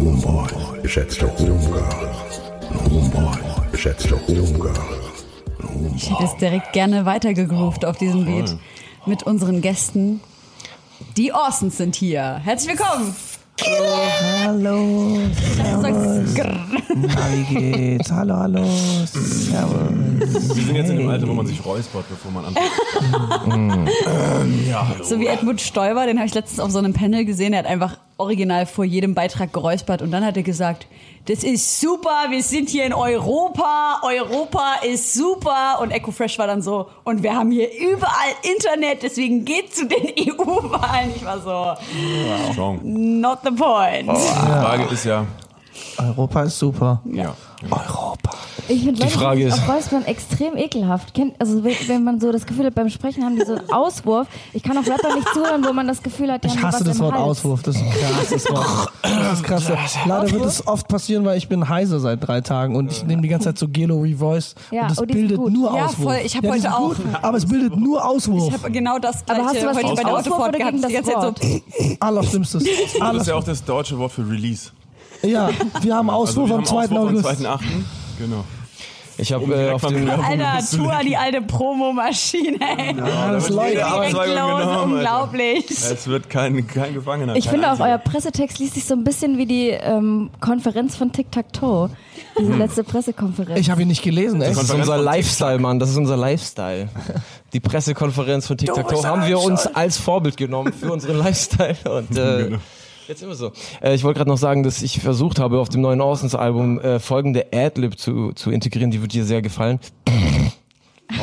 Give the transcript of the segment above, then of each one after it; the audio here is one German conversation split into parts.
und Homeboys, geschätzte Homegirls und Homeboys, geschätzte Homegirls und Homeboys. Ich hätte es direkt gerne weitergegroovt auf diesem Beat mit unseren Gästen. Die Orsons sind hier. Herzlich willkommen. Hallo, servus. Wie geht's? Hallo, hallo, servus. Wir sind jetzt in dem Alter, wo man sich räuspert, bevor man anfängt. ähm, ja, hallo. So wie Edmund Stoiber, den habe ich letztens auf so einem Panel gesehen. Er hat einfach original vor jedem Beitrag geräuspert und dann hat er gesagt, das ist super, wir sind hier in Europa, Europa ist super und EcoFresh war dann so und wir haben hier überall Internet, deswegen geht zu den EU-Wahlen. Ich war so, Strong. not the point. Die Frage ist ja, Europa ist super. ja. Europa. Ich finde Leute, Frage die ist- auf Räuspern extrem ekelhaft. Also wenn, man so das Gefühl hat, beim Sprechen haben die so einen Auswurf. Ich kann auch Rapper nicht zuhören, wo man das Gefühl hat, die Ich haben hasse was das im Wort Hals. Auswurf. Das ist ein krasses Wort. Das ist krass. Leider wird es oft passieren, weil ich bin heiser seit drei Tagen und ich nehme die ganze Zeit so Gelo Revoice Ja, und das oh, die bildet gut. nur Ja, Auswurf. voll. Ich hab die heute auch- Gut, aber es bildet nur Auswurf. Ich habe genau das Aber hast du gleiche was heute bei der Autofahrt gehabt. gegen Die das ganze Zeit so, Allerschlimmstes. Das ist ja auch das deutsche Wort für Release. Ja, wir haben Also Auswurf wir am haben 2. Am August. 2.8. Genau. Ich habe Um äh, auf dem Alter. Tour, die alte Promomaschine, ey. Ja, das läuft. los, genommen, Alter. unglaublich. Es wird kein, kein Gefangener. Ich kein finde auch, einziger. euer Pressetext liest sich so ein bisschen wie die ähm, Konferenz von Tic Tac Toe. Diese letzte Pressekonferenz. Ich habe ihn nicht gelesen, echt. Das ist unser Lifestyle, Mann. Das ist unser Lifestyle. Die Pressekonferenz von TikTok haben wir uns als Vorbild genommen für unseren Lifestyle. Und äh, Genau. Jetzt immer so. Äh, ich wollte gerade noch sagen, dass ich versucht habe, auf dem neuen Orsons-Album äh, folgende Adlib zu, zu integrieren. Die wird dir sehr gefallen.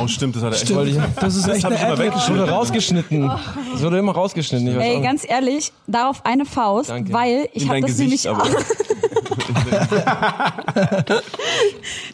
Oh, stimmt, das hat er echt. Wollte ich, Das ist echt hab eine Adlib. das wurde rausgeschnitten. Es wurde immer rausgeschnitten. Ich Ey, ganz ehrlich, darauf eine Faust, Danke. weil ich habe das Gesicht, nämlich aber. auch.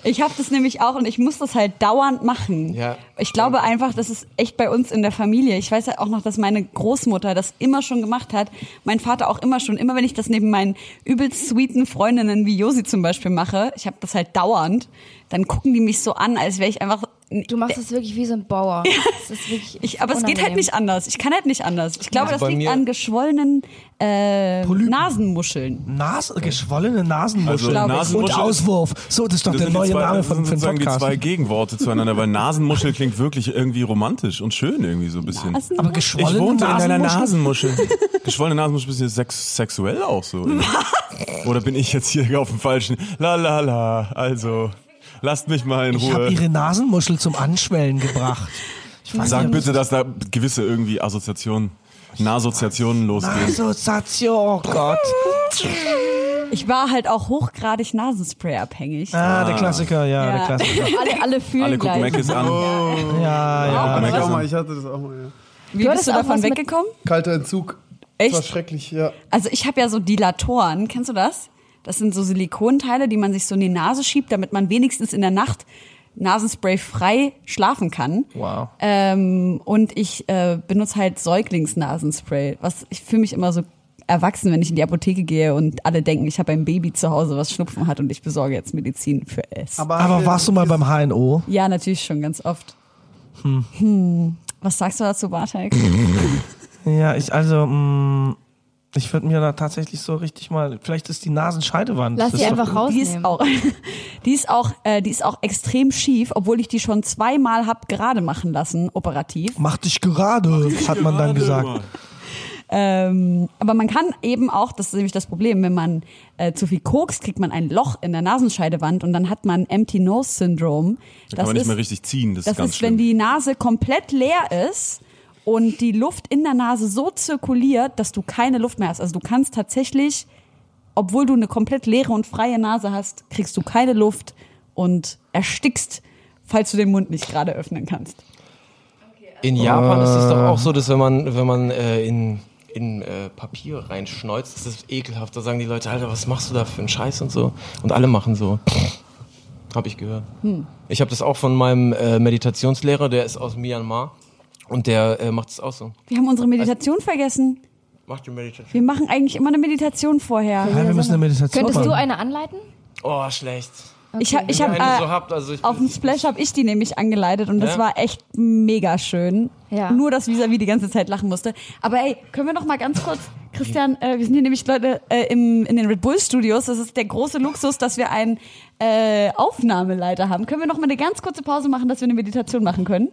Ich habe das nämlich auch und ich muss das halt dauernd machen. Ja. Ich glaube einfach, das ist echt bei uns in der Familie. Ich weiß ja auch noch, dass meine Großmutter das immer schon gemacht hat. Mein Vater auch immer schon. Immer wenn ich das neben meinen übelst sweeten Freundinnen wie Josi zum Beispiel mache, ich habe das halt dauernd, dann gucken die mich so an, als wäre ich einfach. du machst es wirklich wie so ein Bauer. Das ist wirklich Ich, aber es geht halt unangenehm. nicht anders. Ich kann halt nicht anders. Ich glaube, Also das liegt an geschwollenen äh. Nasenmuscheln. Nas geschwollene Nasenmuschel Also ich. und Nasenmuschel. Auswurf. So, das ist doch Das der neue zwei, Name das von, für den sozusagen die Podcast. zwei Gegenworte zueinander, weil Nasenmuschel klingt wirklich irgendwie romantisch und schön irgendwie so ein bisschen. Aber Ich geschwollene wohnte in Nasenmuschel? Nasenmuschel. Geschwollene Nasenmuschel ist ein bisschen sex sexuell auch so. Oder bin ich jetzt hier auf dem falschen? La la la. Also, lasst mich mal in Ich habe Ruhe. ihre Nasenmuschel zum Anschwellen gebracht. Ich weiß Sag bitte, dass da gewisse irgendwie Assoziationen, Nahassoziationen losgehen. Assoziation, oh Gott. Ich war halt auch hochgradig Nasenspray abhängig. Ah, der Klassiker, ja, Ja. der Klassiker. Alle, alle fühlen Alle gucken. Mac ist an. Ja, ja. Mac Ich, auch mal, ich hatte das auch mal, ja. Wie Du bist du davon weggekommen? Kalter Entzug. Echt? Das war schrecklich, ja. Also ich habe ja so Dilatoren, kennst du das? Das sind so Silikonteile, die man sich so in die Nase schiebt, damit man wenigstens in der Nacht Nasenspray frei schlafen kann. Wow. Ähm, und ich äh, benutze halt Säuglingsnasenspray, was ich fühle mich immer so erwachsen, wenn ich in die Apotheke gehe und alle denken, ich habe ein Baby zu Hause, was Schnupfen hat und ich besorge jetzt Medizin für es. Aber warst du mal beim HNO? ja, natürlich schon ganz oft. Hm. Was sagst du dazu, Bartek? Ja, ich, also, mh, ich würde mir da tatsächlich so richtig mal, vielleicht ist die Nasenscheidewand. Lass ist doch- einfach Die ist auch, die ist auch, äh, die ist auch extrem schief, obwohl ich die schon zweimal hab gerade machen lassen, operativ. Mach dich gerade, hat man dann gesagt. Ähm, aber man kann eben auch, das ist nämlich das Problem, wenn man äh, zu viel kokst, kriegt man ein Loch in der Nasenscheidewand und dann hat man Empty Nose Syndrome. Da kann man nicht mehr richtig ziehen. Das, Das ist ganz ist, schlimm. wenn die Nase komplett leer ist und die Luft in der Nase so zirkuliert, dass du keine Luft mehr hast. Also du kannst tatsächlich, obwohl du eine komplett leere und freie Nase hast, kriegst du keine Luft und erstickst, falls du den Mund nicht gerade öffnen kannst. In Japan ist es doch auch so, dass wenn man, wenn man äh, in, in äh, Papier reinschneuzt, ist das ekelhaft. Da sagen die Leute, Alter, was machst du da für einen Scheiß und so. Und alle machen so. Hab ich gehört. Ich habe das auch von meinem äh, Meditationslehrer, der ist aus Myanmar. Und der äh, macht es auch so. Wir haben unsere Meditation vergessen. Macht die Meditation. Wir machen eigentlich immer eine Meditation vorher. Ja, wir müssen eine Meditation Könntest du machen. eine anleiten? Oh, schlecht. Ich habe ich hab, äh, so habt, also ich auf dem Splash habe ich die nämlich angeleitet und das Ja? war echt mega schön. Ja. Nur, dass Visavi die ganze Zeit lachen musste. Aber ey, können wir noch mal ganz kurz, Christian, äh, wir sind hier nämlich Leute äh, im, in den Red Bull Studios. Das ist der große Luxus, dass wir einen äh, Aufnahmeleiter haben. Können wir noch mal eine ganz kurze Pause machen, dass wir eine Meditation machen können?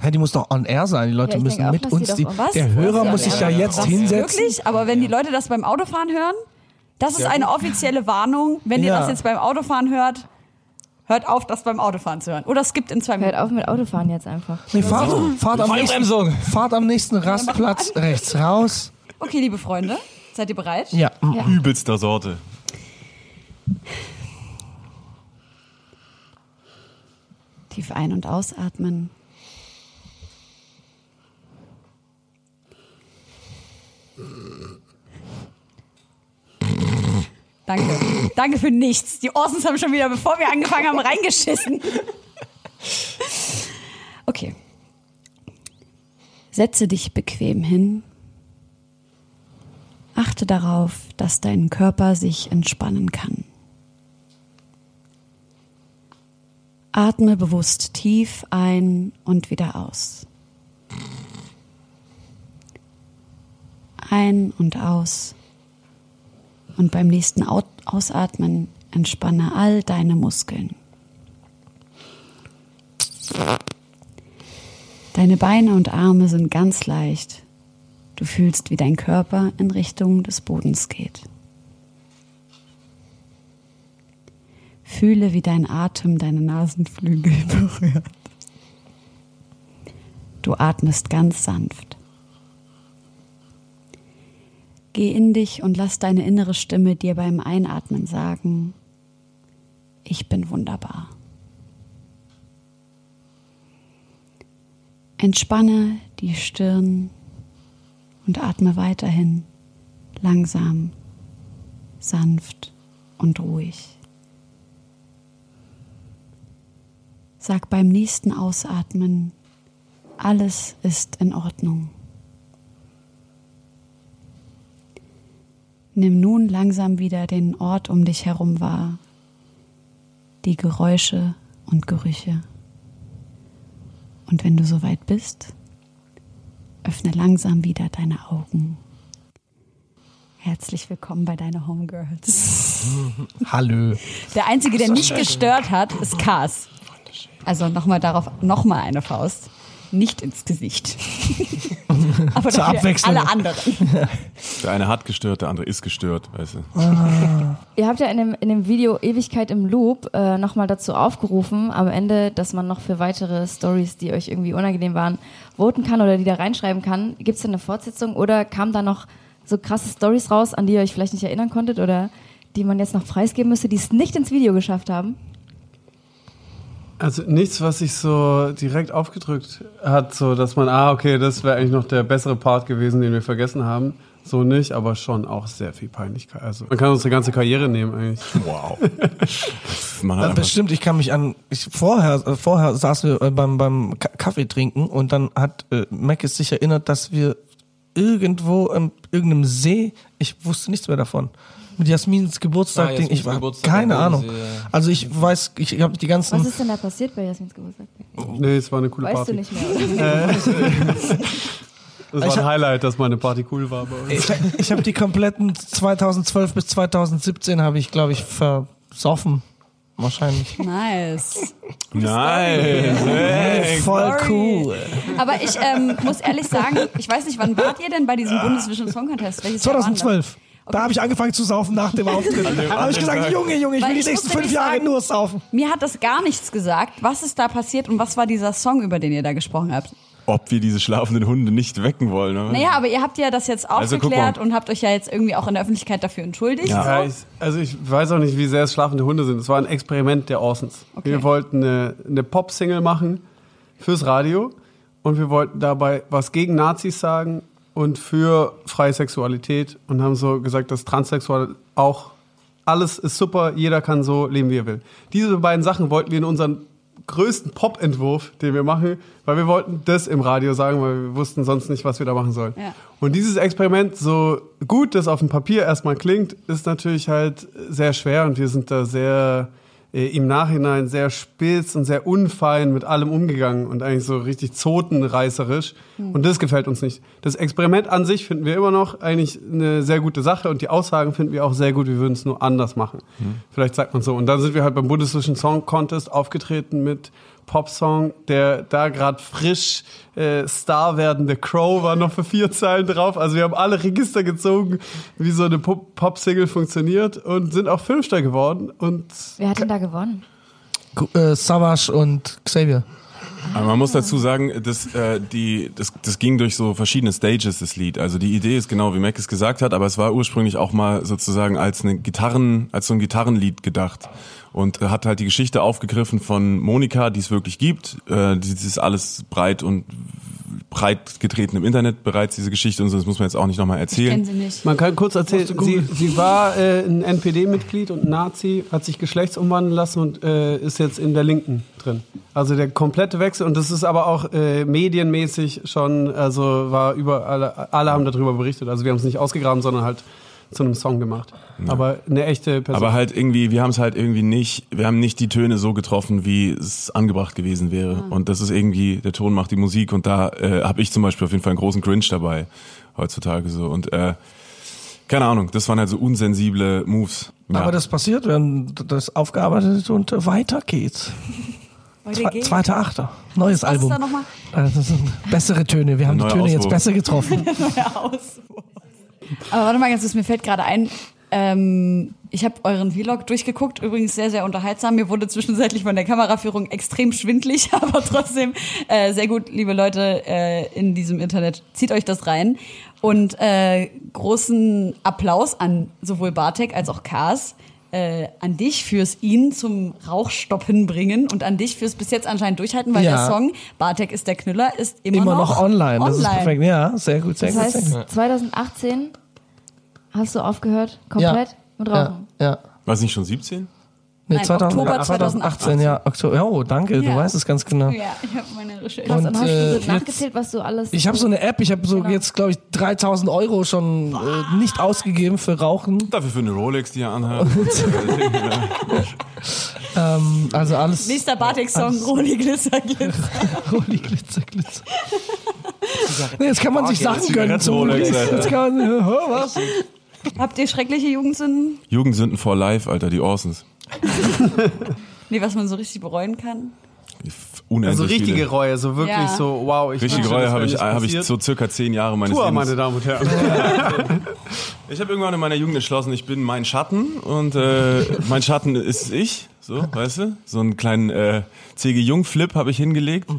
Hey, die muss doch on air sein. Die Leute Ja, ich müssen denke auch, mit lass die uns doch die. Was? Der Hörer muss sich air ja jetzt Was? hinsetzen. Wirklich? Aber wenn die Leute das beim Autofahren hören, das ist eine offizielle Warnung. Wenn ihr Ja. das jetzt beim Autofahren hört, hört auf, das beim Autofahren zu hören. Oder skippt in zwei Hört Minuten. auf mit Autofahren jetzt einfach. Nee, fahrt, fahrt, am nächsten, Vollbremsung. fahrt am nächsten Rastplatz rechts raus. Okay, liebe Freunde, seid ihr bereit? Ja. Übelster Sorte. Tief ein- und ausatmen. Danke. Danke für nichts. Die Orsons haben schon wieder, bevor wir angefangen haben, reingeschissen. Okay. Setze dich bequem hin. Achte darauf, dass dein Körper sich entspannen kann. Atme bewusst tief ein und wieder aus. Ein und aus. Und beim nächsten Au- Ausatmen entspanne all deine Muskeln. Deine Beine und Arme sind ganz leicht. Du fühlst, wie dein Körper in Richtung des Bodens geht. Fühle, wie dein Atem deine Nasenflügel berührt. Du atmest ganz sanft. Geh in dich und lass deine innere Stimme dir beim Einatmen sagen, ich bin wunderbar. Entspanne die Stirn und atme weiterhin langsam, sanft und ruhig. Sag beim nächsten Ausatmen, alles ist in Ordnung. Nimm nun langsam wieder den Ort um dich herum wahr, die Geräusche und Gerüche. Und wenn du soweit bist, öffne langsam wieder deine Augen. Herzlich willkommen bei deiner Homegirls. Hallo. Der einzige, der nicht gestört hat, ist Kars. Also nochmal darauf, nochmal eine Faust. Nicht ins Gesicht. Aber Zur Abwechslung. alle anderen. Der eine hat gestört, der andere ist gestört, weißt du. Ihr habt ja in dem, in dem Video Ewigkeit im Loop äh, nochmal dazu aufgerufen, am Ende, dass man noch für weitere Stories, die euch irgendwie unangenehm waren, voten kann oder die da reinschreiben kann. Gibt es da eine Fortsetzung oder kamen da noch so krasse Stories raus, an die ihr euch vielleicht nicht erinnern konntet oder die man jetzt noch preisgeben müsste, die es nicht ins Video geschafft haben? Also nichts, was sich so direkt aufgedrückt hat, so dass man, ah, okay, das wäre eigentlich noch der bessere Part gewesen, den wir vergessen haben. So nicht, aber schon auch sehr viel Peinlichkeit. Also man kann unsere ganze Karriere nehmen eigentlich. Wow. Man hat bestimmt, ich kann mich an, ich, vorher, äh, vorher saßen wir äh, beim, beim Ka- Kaffee trinken und dann hat äh, Mac es sich erinnert, dass wir irgendwo in irgendeinem See. Ich wusste nichts mehr davon mit Jasmins Geburtstag, ah, Jasmins ich war keine Ahnung. Sie. Also ich weiß, ich habe die ganzen. Was ist denn da passiert bei Jasmins Geburtstag? Nee, es war eine coole weißt Party. Weißt du nicht mehr. das äh. war ein Highlight, dass meine Party cool war. bei Ich, ich habe die kompletten 2012 bis 2017 habe ich, glaube ich, versoffen. Wahrscheinlich. Nice. Nice. Hey, voll cool. Aber ich ähm, muss ehrlich sagen, ich weiß nicht, wann wart ihr denn bei diesem ah. Bundesvision Song Contest? Welches 2012. Okay. Da habe ich angefangen zu saufen nach dem Auftritt. da habe ich gesagt, Junge, Junge, ich Weil will die nächsten fünf Jahre sagen, nur saufen. Mir hat das gar nichts gesagt. Was ist da passiert und was war dieser Song, über den ihr da gesprochen habt? Ob wir diese schlafenden Hunde nicht wecken wollen. Oder? Naja, aber ihr habt ja das jetzt also, aufgeklärt also, und habt euch ja jetzt irgendwie auch in der Öffentlichkeit dafür entschuldigt. Ja. Ja ich, also ich weiß auch nicht, wie sehr es schlafende Hunde sind. Es war ein Experiment der Orsons. Okay. Wir wollten eine, eine Pop-Single machen fürs Radio und wir wollten dabei was gegen Nazis sagen und für freie Sexualität und haben so gesagt, dass transsexuell auch alles ist super, jeder kann so leben, wie er will. Diese beiden Sachen wollten wir in unseren größten Pop-Entwurf, den wir machen, weil wir wollten das im Radio sagen, weil wir wussten sonst nicht, was wir da machen sollen. Ja. Und dieses Experiment, so gut das auf dem Papier erstmal klingt, ist natürlich halt sehr schwer und wir sind da sehr äh, im Nachhinein sehr spitz und sehr unfein mit allem umgegangen und eigentlich so richtig zotenreißerisch. Und das gefällt uns nicht. Das Experiment an sich finden wir immer noch eigentlich eine sehr gute Sache und die Aussagen finden wir auch sehr gut. Wir würden es nur anders machen. Vielleicht sagt man so. Und dann sind wir halt beim Bundesvision Song Contest aufgetreten mit Popsong, der da gerade frisch äh, Star werdende Crow war noch für vier Zeilen drauf. Also wir haben alle Register gezogen, wie so eine Pop- Pop-Single funktioniert und sind auch Fünfter geworden. Und Wer hat denn da gewonnen? Äh, Savage und Xavier. Aber man muss dazu sagen, das, äh, die, das, das ging durch so verschiedene Stages, das Lied. Also die Idee ist genau, wie Mac es gesagt hat, aber es war ursprünglich auch mal sozusagen als eine Gitarren, als so ein Gitarrenlied gedacht. Und hat halt die Geschichte aufgegriffen von Monika, die es wirklich gibt. Äh, die, das ist alles breit und breit getreten im Internet bereits, diese Geschichte und so, das muss man jetzt auch nicht nochmal Ich kenne erzählen. sie nicht. man kann kurz erzählen, sie, sie war äh, ein NPD-Mitglied und Nazi, hat sich geschlechtsumwandeln lassen und äh, ist jetzt in der Linken drin. Also der komplette Wechsel und das ist aber auch äh, medienmäßig schon, also war über alle, alle haben darüber berichtet. Also wir haben es nicht ausgegraben, sondern halt zu einem Song gemacht. Aber eine echte Person. Aber halt irgendwie, wir haben es halt irgendwie nicht, wir haben nicht die Töne so getroffen, wie es angebracht gewesen wäre. Und das ist irgendwie, der Ton macht die Musik und da äh, habe ich zum Beispiel auf jeden Fall einen großen Cringe dabei heutzutage so. Und äh, keine Ahnung, das waren halt so unsensible Moves. Ja. Aber das passiert, wir haben das aufgearbeitet und äh, weiter geht's. Weiter Zwe geht's. Zweiter Achter. Neues Was ist Album. da nochmal? Äh, Das sind bessere Töne. Wir haben die Töne jetzt Auswurf. besser getroffen. aus. Aber warte mal ganz kurz, mir fällt gerade ein, ähm, ich habe euren Vlog durchgeguckt, übrigens sehr, sehr unterhaltsam. Mir wurde zwischenzeitlich von der Kameraführung extrem schwindlig, aber trotzdem äh, sehr gut, liebe Leute äh, in diesem Internet. Zieht euch das rein. Und äh, großen Applaus an sowohl Bartek als auch Kars. Äh, an dich fürs ihn zum Rauchstoppen bringen und an dich fürs bis jetzt anscheinend durchhalten, weil Ja. der Song Bartek ist der Knüller ist immer, Immer noch online. Das ist online. perfekt. Ja, sehr gut, sehr Das gut. Sehr heißt, gut. 2018 hast du aufgehört, komplett mit Ja, Rauchen. ja. War es nicht schon 17? Nee, Nein, Oktober 2018, ja. Oktober. Oh, danke, du Ja. weißt es ganz genau. Ja, ich habe meine Recherche. Und, und, hast äh, du so nachgezählt, was du alles. Ich habe so eine App, ich habe so Genau. jetzt, glaube ich, 3000 Euro schon äh, nicht ausgegeben für Rauchen. Dafür für eine Rolex, die er anhat. Ähm, also alles. Nächster Bartek-Song, Roli Glitzer Glitzer. Holy Glitzer, Glitzer. Nee, jetzt kann man sich Sachen gönnen. Alter. Jetzt kann man, hä, was? Habt ihr schreckliche Jugendsünden? Jugendsünden for life, Alter, die Orsons. Nee, was man so richtig bereuen kann? Unendlich also richtige viele. Reue, so wirklich Ja. so, wow. Ich Richtige Reue habe ich, habe ich so circa zehn Jahre meines Tour, Lebens. meine Damen und Herren. Ich habe irgendwann in meiner Jugend entschlossen, ich bin mein Schatten und äh, mein Schatten ist ich, so, weißt du? So einen kleinen äh, CG Jung-Flip habe ich hingelegt.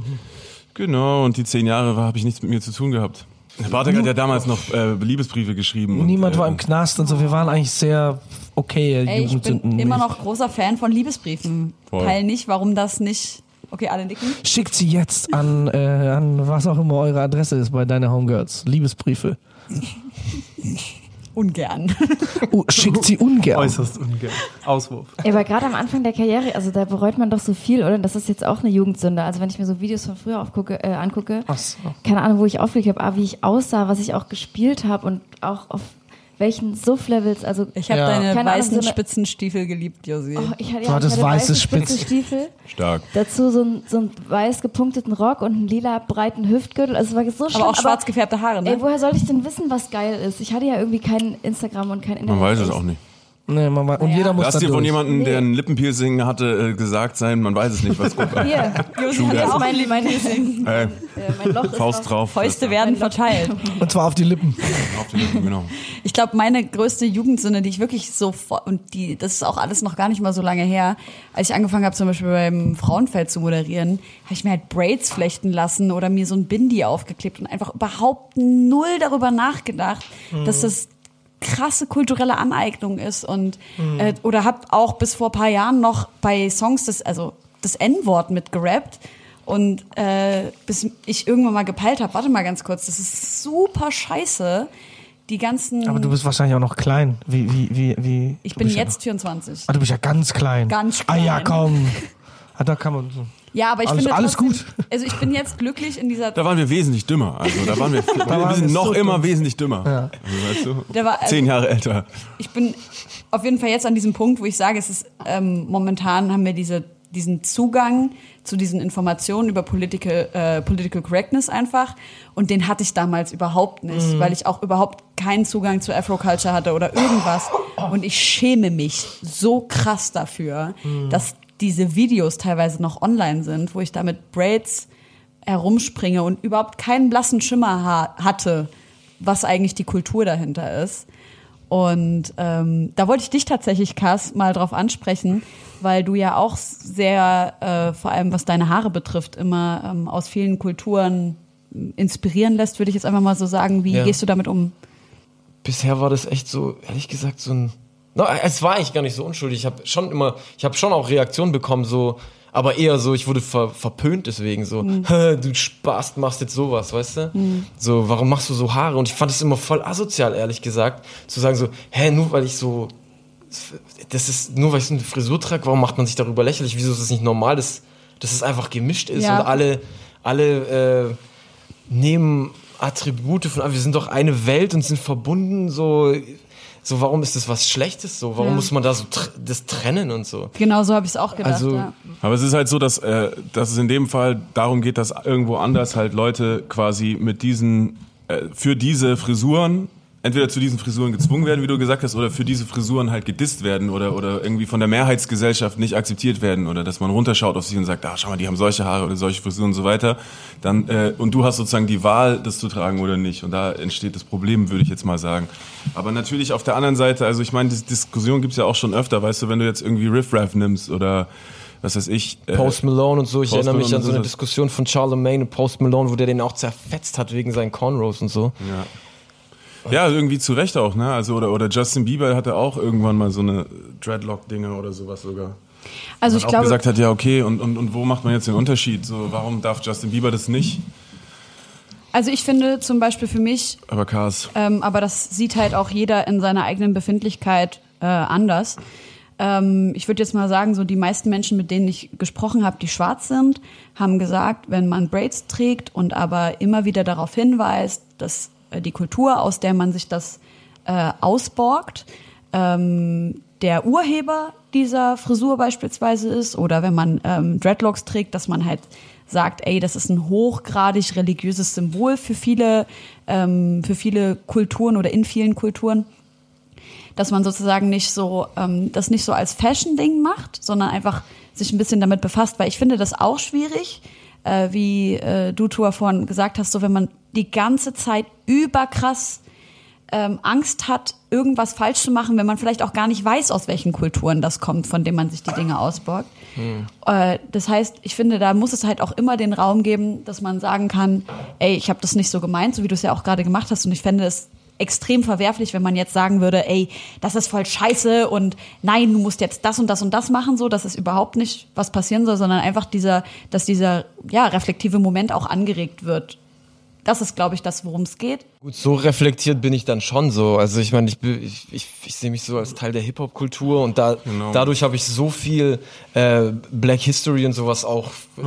Genau, und die zehn Jahre habe ich nichts mit mir zu tun gehabt. Herr Bartek hat ja damals noch äh, Liebesbriefe geschrieben. und, Niemand äh, war im Knast und so. Wir waren eigentlich sehr okay Ey, ich bin immer noch großer Fan von Liebesbriefen. Voll. Teil nicht, warum das nicht. Okay, alle nicken. Schickt sie jetzt an, äh, an was auch immer eure Adresse ist bei deiner Homegirls. Liebesbriefe. ungern. Oh, schickt sie ungern. Äußerst ungern. Auswurf. Ja, aber gerade am Anfang der Karriere, also da bereut man doch so viel, oder? Das ist jetzt auch eine Jugendsünde. Also wenn ich mir so Videos von früher aufgucke, äh, angucke, so. keine Ahnung, wo ich aufgelegt habe, aber wie ich aussah, was ich auch gespielt habe und auch auf welchen Suff-Levels, also Ich habe Ja. deine Keine Ahnung, weißen so eine- Spitzenstiefel geliebt, Josi. oh, ich hatte, Du ja, hattest ich hatte weiße weiße Spitzen- Spitzenstiefel, Stark. dazu so ein, so ein weiß gepunkteten Rock und einen lila breiten Hüftgürtel. Also es war so schlimm. aber auch schwarz gefärbte Haare, ne? Ey, woher sollte ich denn wissen, was geil ist? Ich hatte ja irgendwie kein Instagram und kein Internet. Man weiß es auch nicht. Nee, man, weiß- und jeder muss Lass dir von jemandem, der Nee. ein Lippenpiercing hatte, äh, gesagt sein, man weiß es nicht, was gut war. Hier, Josi hier hat ja ist auch mein, ein mein, Ey, äh, mein Loch ist Faust drauf. Fäuste werden verteilt. Und zwar auf die Lippen. Auf die Lippen, genau. Ich glaube, meine größte Jugendsünde, die ich wirklich so und die, das ist auch alles noch gar nicht mal so lange her, als ich angefangen habe, zum Beispiel beim Frauenfeld zu moderieren, habe ich mir halt Braids flechten lassen oder mir so ein Bindi aufgeklebt und einfach überhaupt null darüber nachgedacht, dass das krasse kulturelle Aneignung ist und äh, oder hab auch bis vor paar Jahren noch bei Songs das also das N-Wort mit gerappt und äh, bis ich irgendwann mal gepeilt habe, warte mal ganz kurz, das ist super scheiße. Die ganzen Aber du bist wahrscheinlich auch noch klein. Wie, wie, wie, wie. ich bin jetzt 24. Ja, ah, du bist ja ganz klein. Ganz Ah ja, klein. komm. Ah, da kann man so. Ja, aber ich Alles- finde alles trotzdem, gut. Also ich bin jetzt glücklich in dieser Da waren wir wesentlich dümmer. Also da waren wir, wir waren sind wir noch so immer dumm. wesentlich dümmer. Ja. Also, weißt du? Da war- also- Zehn Jahre älter. ich bin auf jeden Fall jetzt an diesem Punkt, wo ich sage, es ist ähm, momentan haben wir diese diesen Zugang zu diesen Informationen über Political, äh, Political Correctness einfach. Und den hatte ich damals überhaupt nicht, weil ich auch überhaupt keinen Zugang zu Afroculture hatte oder irgendwas. Und ich schäme mich so krass dafür, dass diese Videos teilweise noch online sind, wo ich da mit Braids herumspringe und überhaupt keinen blassen Schimmer ha hatte, was eigentlich die Kultur dahinter ist. Und ähm, da wollte ich dich tatsächlich, Kass, mal drauf ansprechen, weil du ja auch sehr, äh, vor allem was deine Haare betrifft, immer ähm, aus vielen Kulturen inspirieren lässt, würde ich jetzt einfach mal so sagen. Wie Ja. gehst du damit um? bisher war das echt so, ehrlich gesagt, so ein. No, es war eigentlich gar nicht so unschuldig. Ich habe schon immer, ich habe schon auch Reaktionen bekommen, so, aber eher so, ich wurde ver, verpönt deswegen so, "Hä, du Spaß machst jetzt sowas, weißt du? So, warum machst du so Haare? Und ich fand es immer voll asozial, ehrlich gesagt, zu sagen so, hä, nur weil ich so, das ist, nur weil ich so eine Frisur trage, warum macht man sich darüber lächerlich? Wieso ist es nicht normal, dass, dass es einfach gemischt ist Ja. und alle, alle, äh, nehmen Attribute von, ah, wir sind doch eine Welt und sind verbunden, so, so warum ist das was Schlechtes so? Warum Ja. muss man da so tr das trennen und so? Genau so habe ich es auch gedacht. Also- ja. Aber es ist halt so, dass, äh, dass es in dem Fall darum geht, dass irgendwo anders halt Leute quasi mit diesen, äh, für diese Frisuren, entweder zu diesen Frisuren gezwungen werden, wie du gesagt hast, oder für diese Frisuren halt gedisst werden oder, oder irgendwie von der Mehrheitsgesellschaft nicht akzeptiert werden oder dass man runterschaut auf sich und sagt, ah, schau mal, die haben solche Haare oder solche Frisuren und so weiter. Dann, äh, und du hast sozusagen die Wahl, das zu tragen oder nicht. Und da entsteht das Problem, würde ich jetzt mal sagen. Aber natürlich auf der anderen Seite, also ich meine, die Diskussion gibt's ja auch schon öfter, weißt du, wenn du jetzt irgendwie Riff Raff nimmst oder was weiß ich. äh, Post Malone und so, ich Post erinnere mich Malone an so eine. Diskussion von Charlemagne und Post Malone, wo der den auch zerfetzt hat wegen seinen Cornrows und so. Ja. Ja, irgendwie zu Recht auch, ne? Also oder oder Justin Bieber hatte auch irgendwann mal so eine Dreadlock-Dinge oder sowas sogar. Also ich auch glaube, gesagt hat, ja okay, und, und, und wo macht man jetzt den Unterschied? So, warum darf Justin Bieber das nicht? also ich finde zum Beispiel für mich Aber Cars. Ähm, aber das sieht halt auch jeder in seiner eigenen Befindlichkeit äh, anders. Ähm, ich würde jetzt mal sagen, so die meisten Menschen, mit denen ich gesprochen habe, die schwarz sind, haben gesagt, wenn man Braids trägt und aber immer wieder darauf hinweist, dass die Kultur, aus der man sich das äh, ausborgt, ähm, der Urheber dieser Frisur beispielsweise ist oder wenn man ähm, Dreadlocks trägt, dass man halt sagt, ey, das ist ein hochgradig religiöses Symbol für viele, ähm, für viele Kulturen oder in vielen Kulturen, dass man sozusagen nicht so ähm, das nicht so als Fashion-Ding macht, sondern einfach sich ein bisschen damit befasst, weil ich finde das auch schwierig, äh, wie äh, du Tua vorhin gesagt hast, so wenn man die ganze Zeit überkrass ähm, Angst hat, irgendwas falsch zu machen, wenn man vielleicht auch gar nicht weiß, aus welchen Kulturen das kommt, von dem man sich die Dinge ausborgt. Äh, das heißt, ich finde, da muss es halt auch immer den Raum geben, dass man sagen kann, ey, ich habe das nicht so gemeint, so wie du es ja auch gerade gemacht hast. Und ich fände es extrem verwerflich, wenn man jetzt sagen würde, ey, das ist voll scheiße und nein, du musst jetzt das und das und das machen, so, dass es überhaupt nicht was passieren soll, sondern einfach dieser, dass dieser ja reflektive Moment auch angeregt wird Das ist, glaube ich, das, worum es geht. Gut, so reflektiert bin ich dann schon so. Also ich meine, ich, ich, ich, ich sehe mich so als Teil der Hip-Hop-Kultur und da, Genau. dadurch habe ich so viel äh, Black History und sowas auch äh,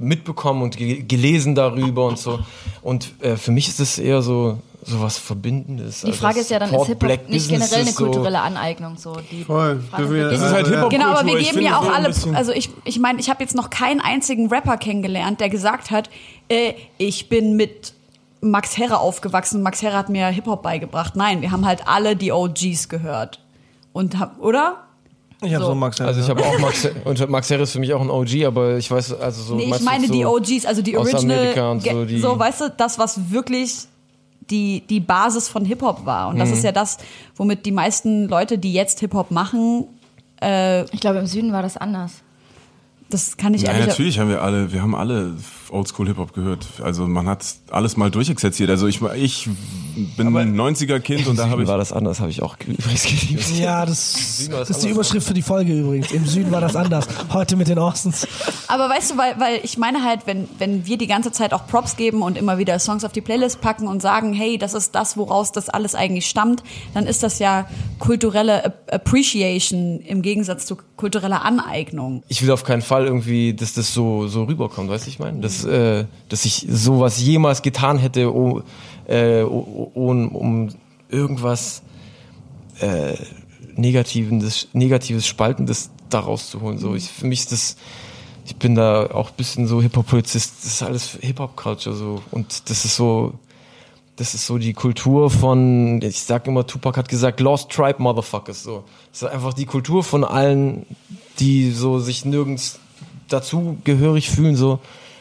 mitbekommen und ge gelesen darüber und so. Und äh, für mich ist es eher so so was Verbindendes. Die Frage ist ja dann, ist Hip-Hop nicht generell eine so, kulturelle Aneignung? So, die Voll. Frage wir- Das ist halt Hip-Hop. Genau, aber wir geben ja auch so alle, also ich, ich meine, ich habe jetzt noch keinen einzigen Rapper kennengelernt, der gesagt hat, äh, ich bin mit Max Herre aufgewachsen, Max Herre hat mir Hip-Hop beigebracht. Nein, wir haben halt alle die OGs gehört. Und hab, oder? Ich habe So. so, Max. Also ich habe auch Max und Max Herre ist für mich auch ein OG, aber ich weiß also so. Nee, ich meine so die OGs, also die aus Original. Amerika und so, die- so, weißt du, das, was wirklich die, die Basis von Hip-Hop war. Und das Mhm. ist ja das, womit die meisten Leute, die jetzt Hip-Hop machen, äh, Ich glaube, im Süden war das anders. Das kann ich Ja, ehrlich natürlich haben wir alle, wir haben alle Oldschool Hip-Hop gehört. Also man hat alles mal durchexerziert. Also ich, ich bin ein 90er-Kind und da habe ich war das anders, habe ich auch übrigens geliebt. Ja, das, das ist die. Überschrift für die Folge übrigens. Im Süden war das anders. Heute mit den Ostens. Aber weißt du, weil, weil ich meine halt, wenn, wenn wir die ganze Zeit auch Props geben und immer wieder Songs auf die Playlist packen und sagen, hey, das ist das, woraus das alles eigentlich stammt, dann ist das ja kulturelle Ap- Appreciation im Gegensatz zu kultureller Aneignung. ich will auf keinen Fall irgendwie, dass das so, so rüberkommt, weißt du, ich meine? Dass, äh, dass ich sowas jemals getan hätte, oh, äh, oh, oh, um, um irgendwas äh, Negatives, Negatives, Spaltendes daraus zu holen. So, ich, für mich ist das, ich bin da auch ein bisschen so Hip-Hop-Polizist, das ist alles Hip-Hop-Culture so. Und das ist so, das ist so die Kultur von, ich sag immer, Tupac hat gesagt, Lost Tribe Motherfuckers, so. Das ist einfach die Kultur von allen, die so sich nirgends dazu gehörig fühlen, so.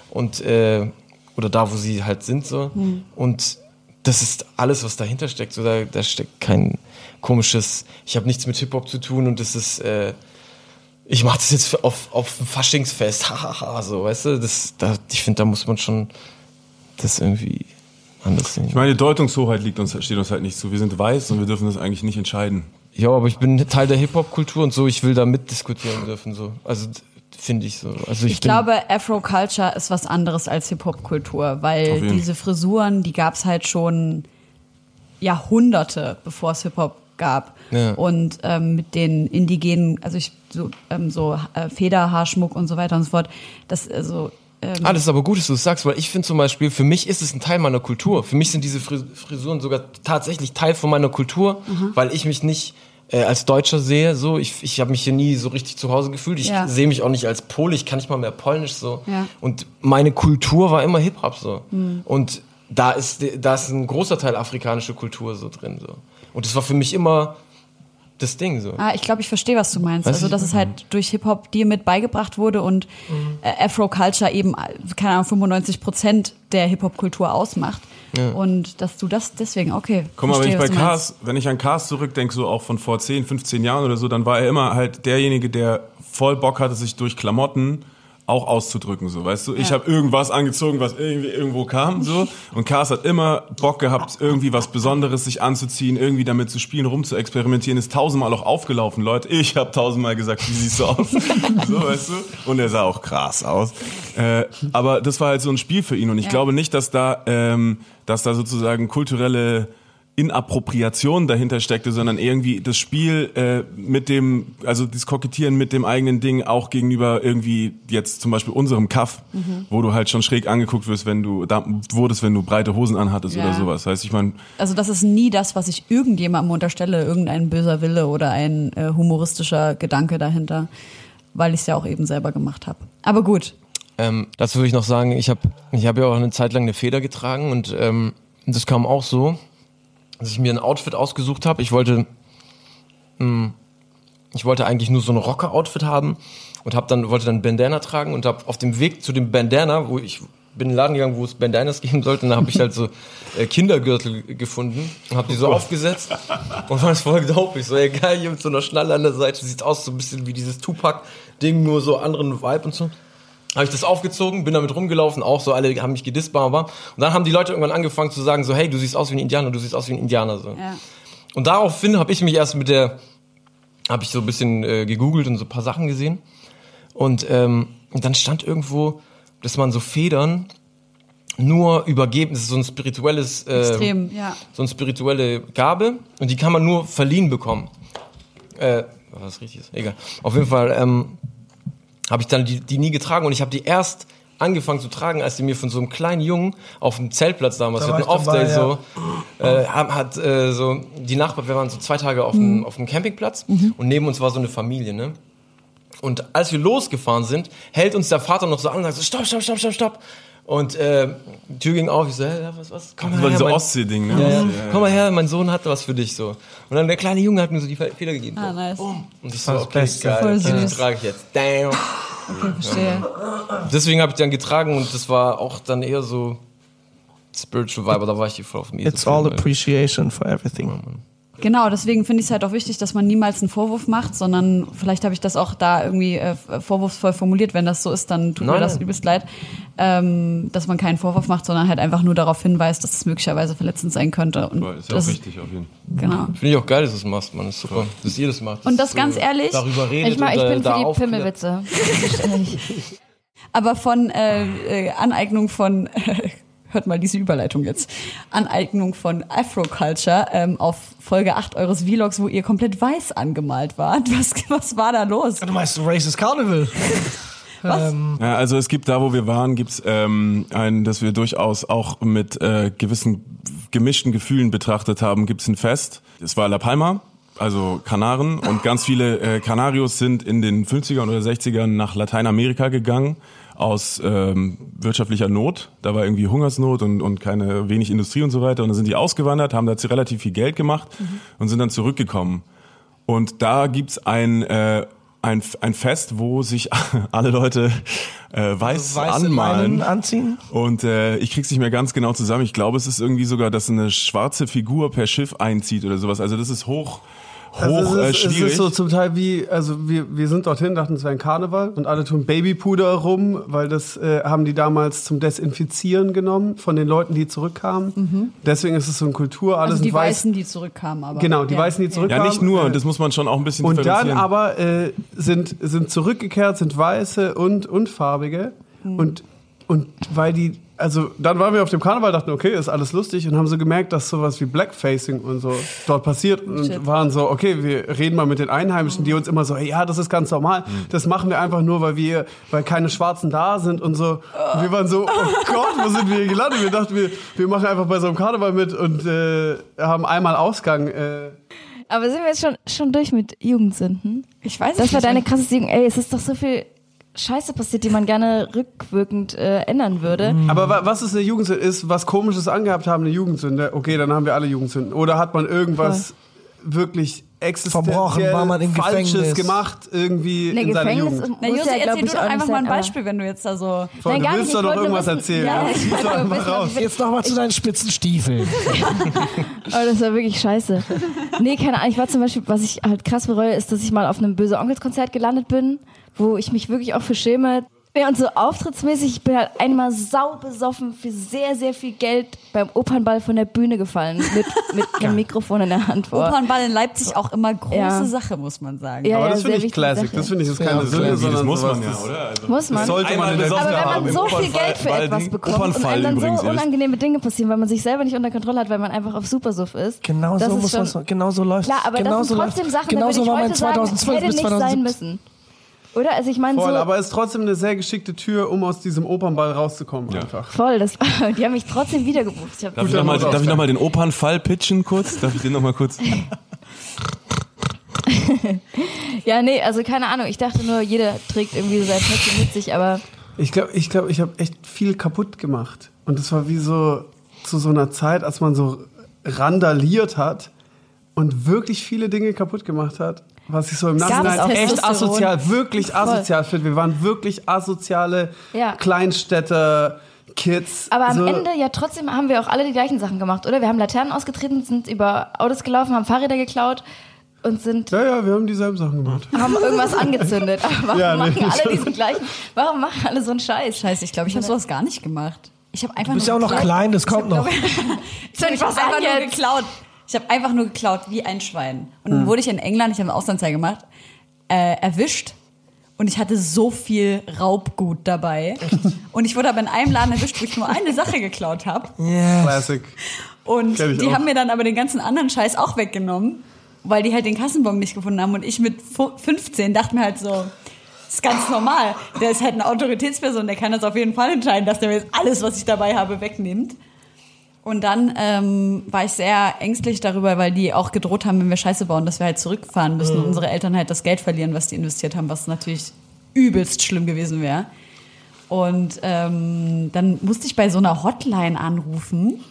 Und, äh, oder da, wo sie halt sind, so. Und das ist alles, was dahinter steckt, so. Da, da steckt kein komisches, ich habe nichts mit Hip-Hop zu tun und das ist, äh, ich mache das jetzt auf, auf ein Faschingsfest, hahaha, so, weißt du, das, da, ich finde, da muss man schon das irgendwie anders sehen. Ich meine, die Deutungshoheit liegt uns, steht uns halt nicht zu. Wir sind weiß und wir dürfen das eigentlich nicht entscheiden. Ja, aber ich bin Teil der Hip-Hop-Kultur und so, ich will da mitdiskutieren dürfen, so. Also, finde ich so. Also, ich, Ich glaube, Afro-Culture ist was anderes als Hip-Hop-Kultur, weil diese Frisuren, die gab es halt schon Jahrhunderte, bevor es Hip-Hop gab. Ja. Und ähm, mit den indigenen, also ich, so, ähm, so äh, Federhaarschmuck und so weiter und so fort, das also ähm, Ah, das ist aber gut, dass du es sagst, weil ich finde zum Beispiel, für mich ist es ein Teil meiner Kultur. Für mich sind diese Fris- Frisuren sogar tatsächlich Teil von meiner Kultur, weil ich mich nicht äh, als Deutscher sehe. So, ich, ich habe mich hier nie so richtig zu Hause gefühlt. Ich Ja. sehe mich auch nicht als Pole. Ich kann nicht mal mehr Polnisch so. Ja. Und meine Kultur war immer Hip Hop so. Und da ist da ist ein großer Teil afrikanische Kultur so drin so. Und das war für mich immer das Ding so. Ah, ich glaube, ich verstehe, was du meinst. Weiß also, dass es halt durch Hip-Hop dir mit beigebracht wurde und äh, Afro-Culture eben, äh, keine Ahnung, 95 Prozent der Hip-Hop-Kultur ausmacht. Und dass du das deswegen, okay. Guck mal, wenn ich bei. Cars, wenn ich an Cars zurückdenke, so auch von vor 10, 15 Jahren oder so, dann war er immer halt derjenige, der voll Bock hatte, sich durch Klamotten auch auszudrücken, so, weißt du? Ich Ja. habe irgendwas angezogen, was irgendwie irgendwo kam, so. Und Cars hat immer Bock gehabt, irgendwie was Besonderes sich anzuziehen, irgendwie damit zu spielen, rumzuexperimentieren, ist tausendmal auch aufgelaufen, Leute. Ich habe tausendmal gesagt, wie siehst du aus? so, weißt du? Und er sah auch krass aus. Äh, aber das war halt so ein Spiel für ihn und ich Ja. glaube nicht, dass da, ähm, dass da sozusagen kulturelle Inappropriation dahinter steckte, sondern irgendwie das Spiel äh, mit dem, also das Kokettieren mit dem eigenen Ding auch gegenüber irgendwie jetzt zum Beispiel unserem Kaff, wo du halt schon schräg angeguckt wirst, wenn du da wurdest, wenn du breite Hosen anhattest Ja. oder sowas. Heißt, ich meine, Also das ist nie das, was ich irgendjemandem unterstelle, irgendein böser Wille oder ein äh, humoristischer Gedanke dahinter, weil ich es ja auch eben selber gemacht habe. Aber gut, Ähm, dazu würde ich noch sagen, ich habe ich hab ja auch eine Zeit lang eine Feder getragen und ähm, das kam auch so, dass ich mir ein Outfit ausgesucht habe. Ich wollte, mh, ich wollte eigentlich nur so ein Rocker-Outfit haben und hab dann wollte dann Bandana tragen und habe auf dem Weg zu dem Bandana, wo ich bin in den Laden gegangen, wo es Bandanas geben sollte, und da habe ich halt so äh, Kindergürtel gefunden und habe die so aufgesetzt und fand es voll dope. Ich so, ey geil, hier mit so einer Schnalle an der Seite, sieht aus so ein bisschen wie dieses Tupac-Ding, nur so anderen Vibe und so. Habe ich das aufgezogen, bin damit rumgelaufen, auch so alle haben mich gedisst, bla. Und dann haben die Leute irgendwann angefangen zu sagen so, hey, du siehst aus wie ein Indianer, du siehst aus wie ein Indianer so. ja. Und daraufhin habe ich mich erst mit der, habe ich so ein bisschen äh, gegoogelt und so ein paar Sachen gesehen. Und, ähm, und dann stand irgendwo, dass man so Federn nur übergeben. Das ist so ein spirituelles, äh, Extrem, ja. so eine spirituelle Gabe und die kann man nur verliehen bekommen. Äh, was richtig ist, egal. Auf jeden Fall ähm, habe ich dann die, die nie getragen und ich habe die erst angefangen zu tragen, als die mir von so einem kleinen Jungen auf dem Zeltplatz damals, Da wir hatten Off-Day so, äh, hat, äh, so die Nachbarn, wir waren so zwei Tage auf, dem, auf dem Campingplatz und neben uns war so eine Familie, ne? Und als wir losgefahren sind, hält uns der Vater noch so an und sagt so, stopp, stopp, stopp, stopp, stopp. Und äh, die Tür ging auf, ich so, hä, was, was, komm Das mal war her, dieser mein, Ostsee-Ding, ne? ja, ja. Ja, komm mal her, mein Sohn hatte was für dich, so. Und dann der kleine Junge hat mir so die Fe- Fehler gegeben. Ah, so. nice. Boom. Und ich so, Das okay, Beste. geil, die trage ich jetzt. Damn. Okay, verstehe. Deswegen habe ich dann getragen und das war auch dann eher so Spiritual Vibe, da war ich voll auf mir. It's all appreciation for everything. Genau, deswegen finde ich es halt auch wichtig, dass man niemals einen Vorwurf macht, sondern vielleicht habe ich das auch da irgendwie äh, vorwurfsvoll formuliert. Wenn das so ist, dann tut Nein, mir das übelst leid, ähm, dass man keinen Vorwurf macht, sondern halt einfach nur darauf hinweist, dass es möglicherweise verletzend sein könnte. Und Ist ja auch das wichtig auf jeden Fall. Genau. Finde ich auch geil, dass du es machst. Das ist super, dass ihr das macht. Und das ganz ehrlich, Darüber redet Ich, mag, ich und, äh, bin für die. Pimmelwitze. Aber von äh, äh, Aneignung von, hört mal diese Überleitung jetzt, Aneignung von Afroculture ähm, auf Folge 8 eures Vlogs, wo ihr komplett weiß angemalt wart. Was, was war da los? Du meinst Racist Carnival? Was? Ähm, Ja, also es gibt da, wo wir waren, gibt's ähm, ein, dass wir durchaus auch mit äh, gewissen gemischten Gefühlen betrachtet haben, gibt's ein Fest. Es war La Palma, also Kanaren und ganz viele äh, Kanarios sind in den 50ern oder 60ern nach Lateinamerika gegangen aus ähm, wirtschaftlicher Not. Da war irgendwie Hungersnot und, und keine wenig Industrie und so weiter. Und dann sind die ausgewandert, haben dazu relativ viel Geld gemacht und sind dann zurückgekommen. Und da gibt's ein, äh, ein, ein Fest, wo sich alle Leute äh, weiß weiße anmalen. Leinen anziehen? Und äh, ich krieg's nicht mehr ganz genau zusammen. Ich glaube, es ist irgendwie sogar, dass eine schwarze Figur per Schiff einzieht oder sowas. Also das ist hoch, hoch Also äh, es, ist, es schwierig. ist so zum Teil wie, also wir, wir sind dorthin, dachten, es wäre ein Karneval und alle tun Babypuder rum, weil das äh, haben die damals zum Desinfizieren genommen von den Leuten, die zurückkamen. Deswegen ist es so eine Kultur, alles Also die weiß. Weißen, die zurückkamen, aber. Genau, die ja. Weißen, die zurückkamen. ja, nicht nur. äh, Das muss man schon auch ein bisschen Und dann aber äh, sind, sind zurückgekehrt, sind weiße und, und farbige. Und, und weil die, also dann waren wir auf dem Karneval, dachten, okay, ist alles lustig und haben so gemerkt, dass sowas wie Blackfacing und so dort passiert und Shit. waren so, okay, wir reden mal mit den Einheimischen, die uns immer so, hey, ja, das ist ganz normal, das machen wir einfach nur, weil wir, weil keine Schwarzen da sind und so. Und wir waren so, oh Gott, wo sind wir hier gelandet? Wir dachten, wir, wir machen einfach bei so einem Karneval mit und äh, haben einmal Ausgang. Äh, Aber sind wir jetzt schon, schon durch mit Jugendsünden? Ich weiß Das es war nicht. deine krasse Jugend. Ey, es ist doch so viel Scheiße passiert, die man gerne rückwirkend äh, ändern würde. Aber wa- was ist eine Jugendsünde? Ist was Komisches angehabt haben eine Jugendsünde? Okay, dann haben wir alle Jugendsünden. Oder hat man irgendwas wirklich existenziell Verbrochen, war man im Falsches Gefängnis. gemacht irgendwie Ne, in seiner Gefängnis Jugend? Na, ja, glaub erzähl ich, du doch einfach mal ein Beispiel, wenn du jetzt da so. Voll, Nein, du willst doch noch irgendwas wissen- erzählen. Ja, Ja, doch mal raus. Jetzt nochmal zu deinen spitzen Stiefeln. Oh, das war wirklich scheiße. Nee, keine Ahnung. Ich war zum Beispiel, was ich halt krass bereue, ist, dass ich mal auf einem Böse Onkels Konzert gelandet bin, wo ich mich wirklich auch für schäme. Ja, und so auftrittsmäßig, ich bin halt einmal sau besoffen für sehr, sehr viel Geld beim Opernball von der Bühne gefallen. Mit, mit einem Mikrofon in der Hand. Vor. Opernball in Leipzig auch immer große Ja. Sache, muss man sagen. Ja, Aber ja, das finde ich Classic. Sache. Das finde ich ist Ja, keine Sünde, sondern das muss man ja, oder? Also, Muss man. sollte man in der Aber wenn man so viel Geld für etwas bekommt und Opernfall einem dann so unangenehme Dinge passieren, weil man sich selber nicht unter Kontrolle hat, weil man einfach auf Supersuff ist. Genau so muss schon- man genau so läuft. Klar, aber genau das sind so trotzdem läuft. Sachen, genau so war mein heute sagen, 2012 hätte bis nicht sein 2017. Oder? Also ich meine Voll, so aber es ist trotzdem eine sehr geschickte Tür, um aus diesem Opernball rauszukommen Ja. einfach. voll, das die haben mich trotzdem wieder gebucht. Ich Darf ich Guter nochmal Notausgang. noch mal den Opernfall pitchen kurz? Darf ich den nochmal kurz? ja, nee, also keine Ahnung. Ich dachte nur, jeder trägt irgendwie so sein Päckchen mit sich, aber Ich glaube, ich, glaub, ich habe echt viel kaputt gemacht. Und das war wie so zu so einer Zeit, als man so randaliert hat und wirklich viele Dinge kaputt gemacht hat. Was ich so im Nachhinein auch echt asozial, wirklich asozial finde. Wir waren wirklich asoziale Ja. Kleinstädter, Kids. Aber am so. Ende ja trotzdem haben wir auch alle die gleichen Sachen gemacht, oder? Wir haben Laternen ausgetreten, sind über Autos gelaufen, haben Fahrräder geklaut und sind Ja, ja, wir haben dieselben Sachen gemacht. haben irgendwas angezündet. Aber warum Ja, nee, machen alle schon. diesen gleichen? Warum machen alle so einen Scheiß? Scheiße, ich glaube, ich habe sowas gar nicht gemacht. Ich habe einfach Du bist ja auch noch klein, das kommt noch. Ich habe einfach nur geklaut. Ich habe einfach nur geklaut, wie ein Schwein. Und dann wurde ich in England, ich habe eine Auslandszeit gemacht, äh, erwischt. Und ich hatte so viel Raubgut dabei. Und ich wurde aber in einem Laden erwischt, wo ich nur eine Sache geklaut habe. Classic. Und die auch. haben mir dann aber den ganzen anderen Scheiß auch weggenommen, weil die halt den Kassenbon nicht gefunden haben. Und ich mit fu- 15 dachte mir halt so, das ist ganz normal. Der ist halt eine Autoritätsperson, der kann das auf jeden Fall entscheiden, dass der mir jetzt alles, was ich dabei habe, wegnimmt. Und dann ähm, war ich sehr ängstlich darüber, weil die auch gedroht haben, wenn wir Scheiße bauen, dass wir halt zurückfahren müssen und unsere Eltern halt das Geld verlieren, was die investiert haben, was natürlich übelst schlimm gewesen wäre. Und ähm, dann musste ich bei so einer Hotline anrufen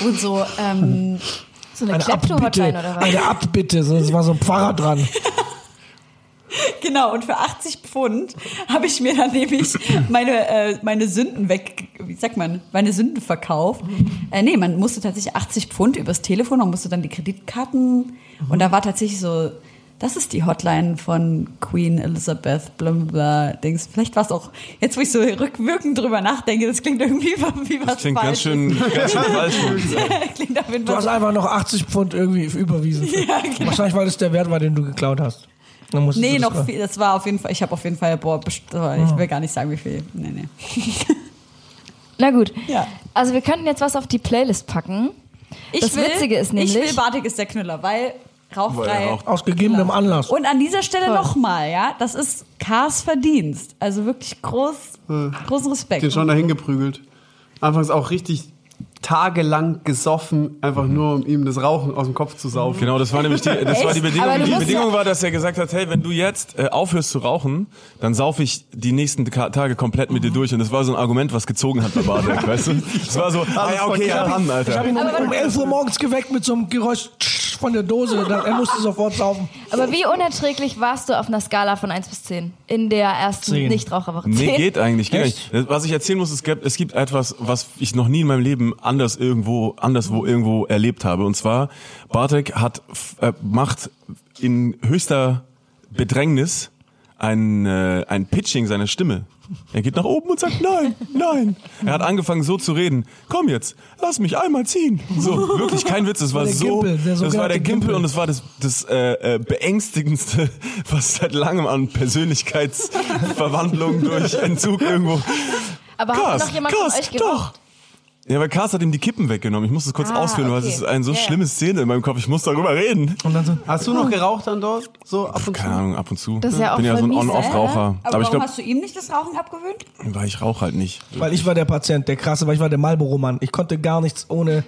und so, ähm, So eine Eine Abbitte, Klepto-Hotline oder was? eine Abbitte, so, es war so ein Pfarrer dran. genau, und für 80 Pfund habe ich mir dann nämlich meine, äh, meine Sünden weg, wie sagt man, meine Sünden verkauft. Äh, nee, man musste tatsächlich 80 Pfund übers Telefon, man musste dann die Kreditkarten und da war tatsächlich so, das ist die Hotline von Queen Elizabeth, bla bla bla, Dings. Vielleicht war es auch, jetzt wo ich so rückwirkend drüber nachdenke, das klingt irgendwie wie was Das klingt ganz Falsches. schön, ganz schön falsch. klingt auf jeden Du Fall hast einfach noch 80 Pfund irgendwie überwiesen. Wahrscheinlich, weil das der Wert war, den du geklaut hast. Dann Nee, du das noch mal- viel, das war auf jeden Fall, ich habe auf jeden Fall, boah, ich will gar nicht sagen, wie viel. Nee, nee. Na gut. Ja. Also wir könnten jetzt was auf die Playlist packen. Ich Das Witzige ist nämlich- Ich will Bartik ist der Knüller, weil rauchfrei. Weil raucht. Aus gegebenem Anlass. Und an dieser Stelle nochmal, ja, das ist Kars Verdienst. Also wirklich groß, großen Respekt. Den schon dahin geprügelt. Anfangs auch richtig tagelang gesoffen, einfach nur um ihm das Rauchen aus dem Kopf zu saufen. Genau, das war nämlich die, das war die? Bedingung. Die Bedingung ja- war, dass er gesagt hat, hey, wenn du jetzt äh, aufhörst zu rauchen, dann saufe ich die nächsten Ka Tage komplett mit dir durch. Und das war so ein Argument, was gezogen hat bei Bartek, weißt du? Das war so, ah ja, okay, ja, dann, Ich habe Alter. ihn um, um 11 Uhr morgens geweckt mit so einem Geräusch von der Dose. Er musste sofort saufen. Aber wie unerträglich warst du auf einer Skala von 1 bis 10 in der ersten Zehn. Nichtraucherwoche? Nee, 10? geht eigentlich. Geht Echt? eigentlich. Was ich erzählen muss, es gibt, es gibt etwas, was ich noch nie in meinem Leben anders irgendwo, anderswo irgendwo erlebt habe. Und zwar, Bartek hat, äh, macht in höchster Bedrängnis ein, äh, ein Pitching seiner Stimme. Er geht nach oben und sagt, nein, nein. Er hat angefangen so zu reden. Komm jetzt, lass mich einmal ziehen. So, wirklich kein Witz. Das war der so, Gimpel, der das war der Gimpel Gimpel. und das war das, das äh, äh, beängstigendste, was seit langem an Persönlichkeitsverwandlung durch Entzug irgendwo. Aber hat Krass, noch jemand krass, von euch doch. Ja, weil Cars hat ihm die Kippen weggenommen. Ich muss es kurz Ah, ausführen, weil okay. es ist eine so ja. schlimme Szene in meinem Kopf. Ich muss darüber reden. Und dann so, Hast du noch geraucht dann dort? So ab und zu? Keine Ahnung, ab und zu. Das ist ja auch bin ja so ein On-Off-Raucher. Aber, Aber, ich warum glaube, hast du ihm nicht das Rauchen abgewöhnt? weil ich rauche halt nicht. weil ich war der Patient, der krasse, weil ich war der Marlboro-Mann. Ich konnte gar nichts ohne.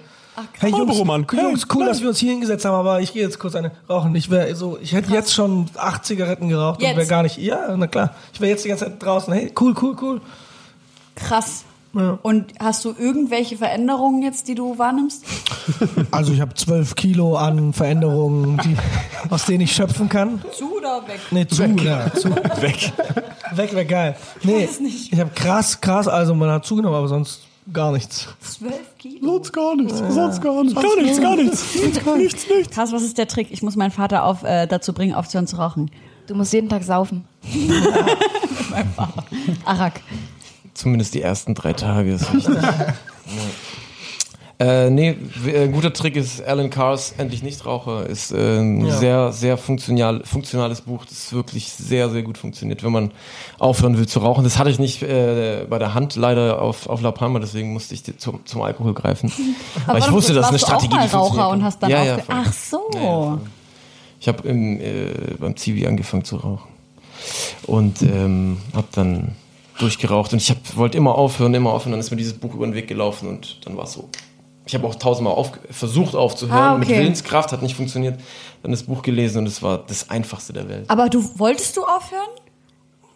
Hey Jungs. Jungs, Hey, cool, nein. dass wir uns hier hingesetzt haben, aber ich gehe jetzt kurz eine rauchen. Ich wäre so, ich hätte jetzt schon acht Zigaretten geraucht und Jetzt? wäre gar nicht. Ja, na klar. Ich wäre jetzt die ganze Zeit draußen. Hey, cool, cool, cool. Krass. Ja. Und hast du irgendwelche Veränderungen jetzt, die du wahrnimmst? Also ich habe zwölf Kilo an Veränderungen, die, aus denen ich schöpfen kann. Zu oder weg? Nee, zu, ja, zu. Weg. Weg wäre geil. Nee, ich habe krass, krass, also man hat zugenommen, aber sonst gar nichts. Zwölf Kilo. Sonst gar nichts. Sonst gar nichts. Gar nichts, gar nichts. Nichts, nichts. Krass, was ist der Trick? Ich muss meinen Vater auf, äh, dazu bringen, aufzuhören zu rauchen. Du musst jeden Tag saufen. Arak. Zumindest die ersten drei Tage ist wichtig. ja. Äh, nee, w- äh, guter Trick ist Alan Cars Endlich Nichtraucher. Ist äh, ein Ja. sehr, sehr funktional, funktionales Buch, das wirklich sehr, sehr gut funktioniert, wenn man aufhören will zu rauchen. Das hatte ich nicht äh, bei der Hand leider auf, auf La Palma, deswegen musste ich zum, zum Alkohol greifen. Aber, ich wusste, das ist eine warst du Strategie, auch mal. Raucher und hast dann ja, ja. Ach so. Ja. Ich habe äh, beim Zivi angefangen zu rauchen und ähm, habe dann durchgeraucht und ich hab, wollte immer aufhören, immer aufhören. Dann ist mir dieses Buch über den Weg gelaufen und dann war es so. Ich habe auch tausendmal auf, versucht aufzuhören, Ah, mit okay. Willenskraft, hat nicht funktioniert. Dann das Buch gelesen und es war das Einfachste der Welt. Aber du wolltest du aufhören?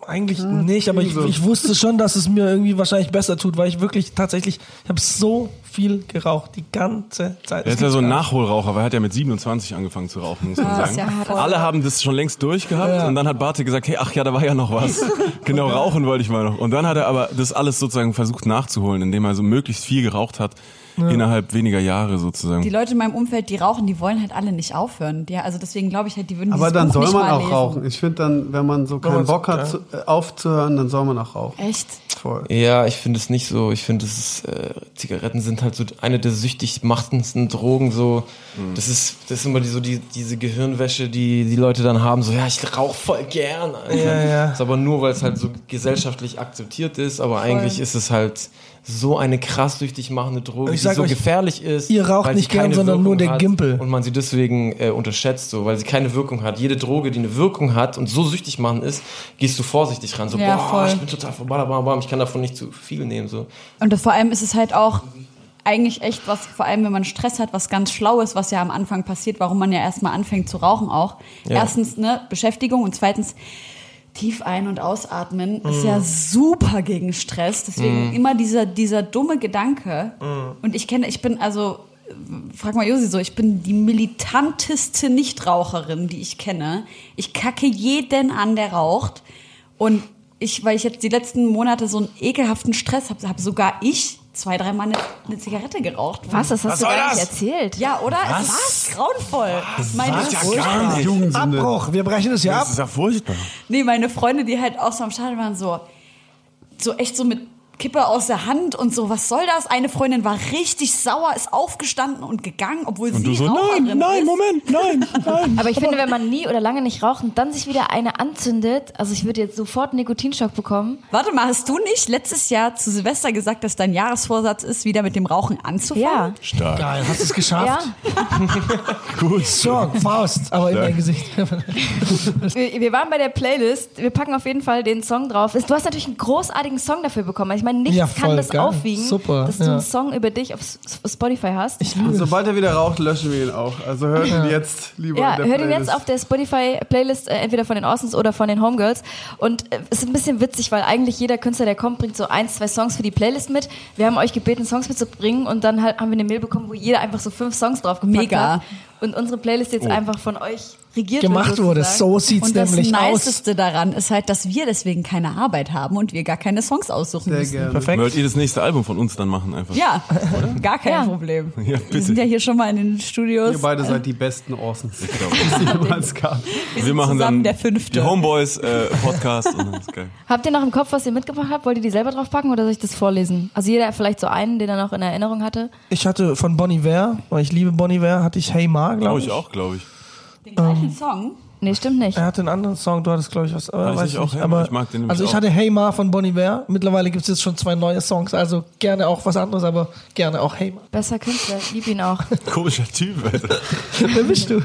Eigentlich nicht, aber ich, ich wusste schon, dass es mir irgendwie wahrscheinlich besser tut, weil ich wirklich tatsächlich, ich habe so viel geraucht, die ganze Zeit. Er ist ja so ein Nachholraucher, weil er hat ja mit 27 angefangen zu rauchen, muss man Ah, ist sagen. ja. Alle haben das schon längst durchgehabt Ja. und dann hat Bartek gesagt, hey, ach ja, da war ja noch was. genau, rauchen wollte ich mal noch. Und dann hat er aber das alles sozusagen versucht nachzuholen, indem er so möglichst viel geraucht hat, innerhalb weniger Jahre sozusagen. Die Leute in meinem Umfeld, die rauchen, die wollen halt alle nicht aufhören. Die, also deswegen glaube ich halt, die würden Aber dann Buch soll nicht man auch lesen. rauchen. Ich finde dann, wenn man so keinen Bock hat, ja. zu, äh, aufzuhören, dann soll man auch rauchen. Echt? Voll. Ja, ich finde es nicht so. Ich finde, äh, Zigaretten sind halt so eine der süchtig machtendsten Drogen. So, das ist das ist immer die, so die, diese Gehirnwäsche, die die Leute dann haben. So, ja, ich rauche voll gern. Alter. Ja, ja. Das ist aber nur, weil es halt so gesellschaftlich akzeptiert ist. Aber eigentlich ist es halt so eine krass süchtig machende Droge, Ich die so euch, gefährlich ist. ihr raucht weil sie nicht gern, keine sondern nur Wirkung der hat Gimpel. Und man sie deswegen äh, unterschätzt, so, weil sie keine Wirkung hat. Jede Droge, die eine Wirkung hat und so süchtig machen ist, gehst du vorsichtig ran. So, Ja, boah, voll. ich bin total vorbei, bam, ich kann davon nicht zu viel nehmen. So. Und vor allem ist es halt auch eigentlich echt was, vor allem wenn man Stress hat, was ganz Schlaues, was ja am Anfang passiert, warum man ja erstmal anfängt zu rauchen auch. Ja. Erstens, ne, Beschäftigung und zweitens, tief ein- und ausatmen ist Mhm. ja super gegen Stress. Deswegen immer dieser, dieser dumme Gedanke. Mhm. Und ich kenne, ich bin also, frag mal Josi so, ich bin die militanteste Nichtraucherin, die ich kenne. Ich kacke jeden an, der raucht. Und ich, weil ich jetzt die letzten Monate so einen ekelhaften Stress habe, habe sogar ich zwei, dreimal eine, eine Zigarette geraucht. Was? Das hast du soll gar nicht das? erzählt. Ja, oder? Es ist grauenvoll. Meine, gar nicht. Jugendsünde. Abbruch, wir brechen es ja ab. Das ist ja furchtbar. nee, meine Freunde, die halt auch so am Start waren, so, so echt so mit Kippe aus der Hand und so, was soll das? Eine Freundin war richtig sauer, ist aufgestanden und gegangen, obwohl Und sie so, Raucherin nein, nein, ist. Moment, nein, nein. Aber ich finde, wenn man nie oder lange nicht raucht und dann sich wieder eine anzündet, also ich würde jetzt sofort einen Nikotinschock bekommen. Warte mal, hast du nicht letztes Jahr zu Silvester gesagt, dass dein Jahresvorsatz ist, wieder mit dem Rauchen anzufangen? Ja. Stark. Geil, hast du es geschafft? Ja. Gut. Song, Faust, aber in Stark. dein Gesicht. Wir, wir waren bei der Playlist. Wir packen auf jeden Fall den Song drauf. Du hast natürlich einen großartigen Song dafür bekommen. Ich meine, nichts Ja, kann das geil. aufwiegen, Super, dass du ja. einen Song über dich auf Spotify hast. Ich Und sobald er wieder raucht, löschen wir ihn auch. Also hört ihn jetzt lieber Ja, in der hört ihn jetzt auf der Spotify-Playlist, äh, entweder von den Austins oder von den Homegirls. Und äh, es ist ein bisschen witzig, weil eigentlich jeder Künstler, der kommt, bringt so ein, zwei Songs für die Playlist mit. Wir haben euch gebeten, Songs mitzubringen und dann halt haben wir eine Mail bekommen, wo jeder einfach so fünf Songs draufgepackt Mega. hat. Und unsere Playlist jetzt einfach von euch regiert Gemacht wird. wurde. So sieht's Und das nämlich aus. Niceste daran ist halt, dass wir deswegen keine Arbeit haben und wir gar keine Songs aussuchen Sehr müssen. gerne. Perfekt. Wollt ihr das nächste Album von uns dann machen einfach? Ja, gar kein Ja. Problem. Ja, Wir sind ja hier schon mal in den Studios. Ihr beide seid die besten Orsons, die es jemals gab. Wir machen zusammen dann der Fünfte. die Homeboys äh, Podcast und dann ist geil. Habt ihr noch im Kopf, was ihr mitgebracht habt? Wollt ihr die selber draufpacken oder soll ich das vorlesen? Also jeder vielleicht so einen, den er noch in Erinnerung hatte. Ich hatte von Bonnie Iver, weil ich liebe Bonnie Iver, hatte ich Hey Ma, glaube Glaube ich. ich auch, glaube ich. Den gleichen Song. Nee, stimmt nicht. Er hatte einen anderen Song, du hattest, glaube ich, was. Aber weiß nicht ich auch nicht. Aber, Ich mag den Also ich auch. hatte Hey Ma von Bonnie Iver. Mittlerweile gibt es jetzt schon zwei neue Songs, also gerne auch was anderes, aber gerne auch Hey Ma. Besser Künstler, ich lieb ihn auch. Komischer Typ, Alter. Wer bist du?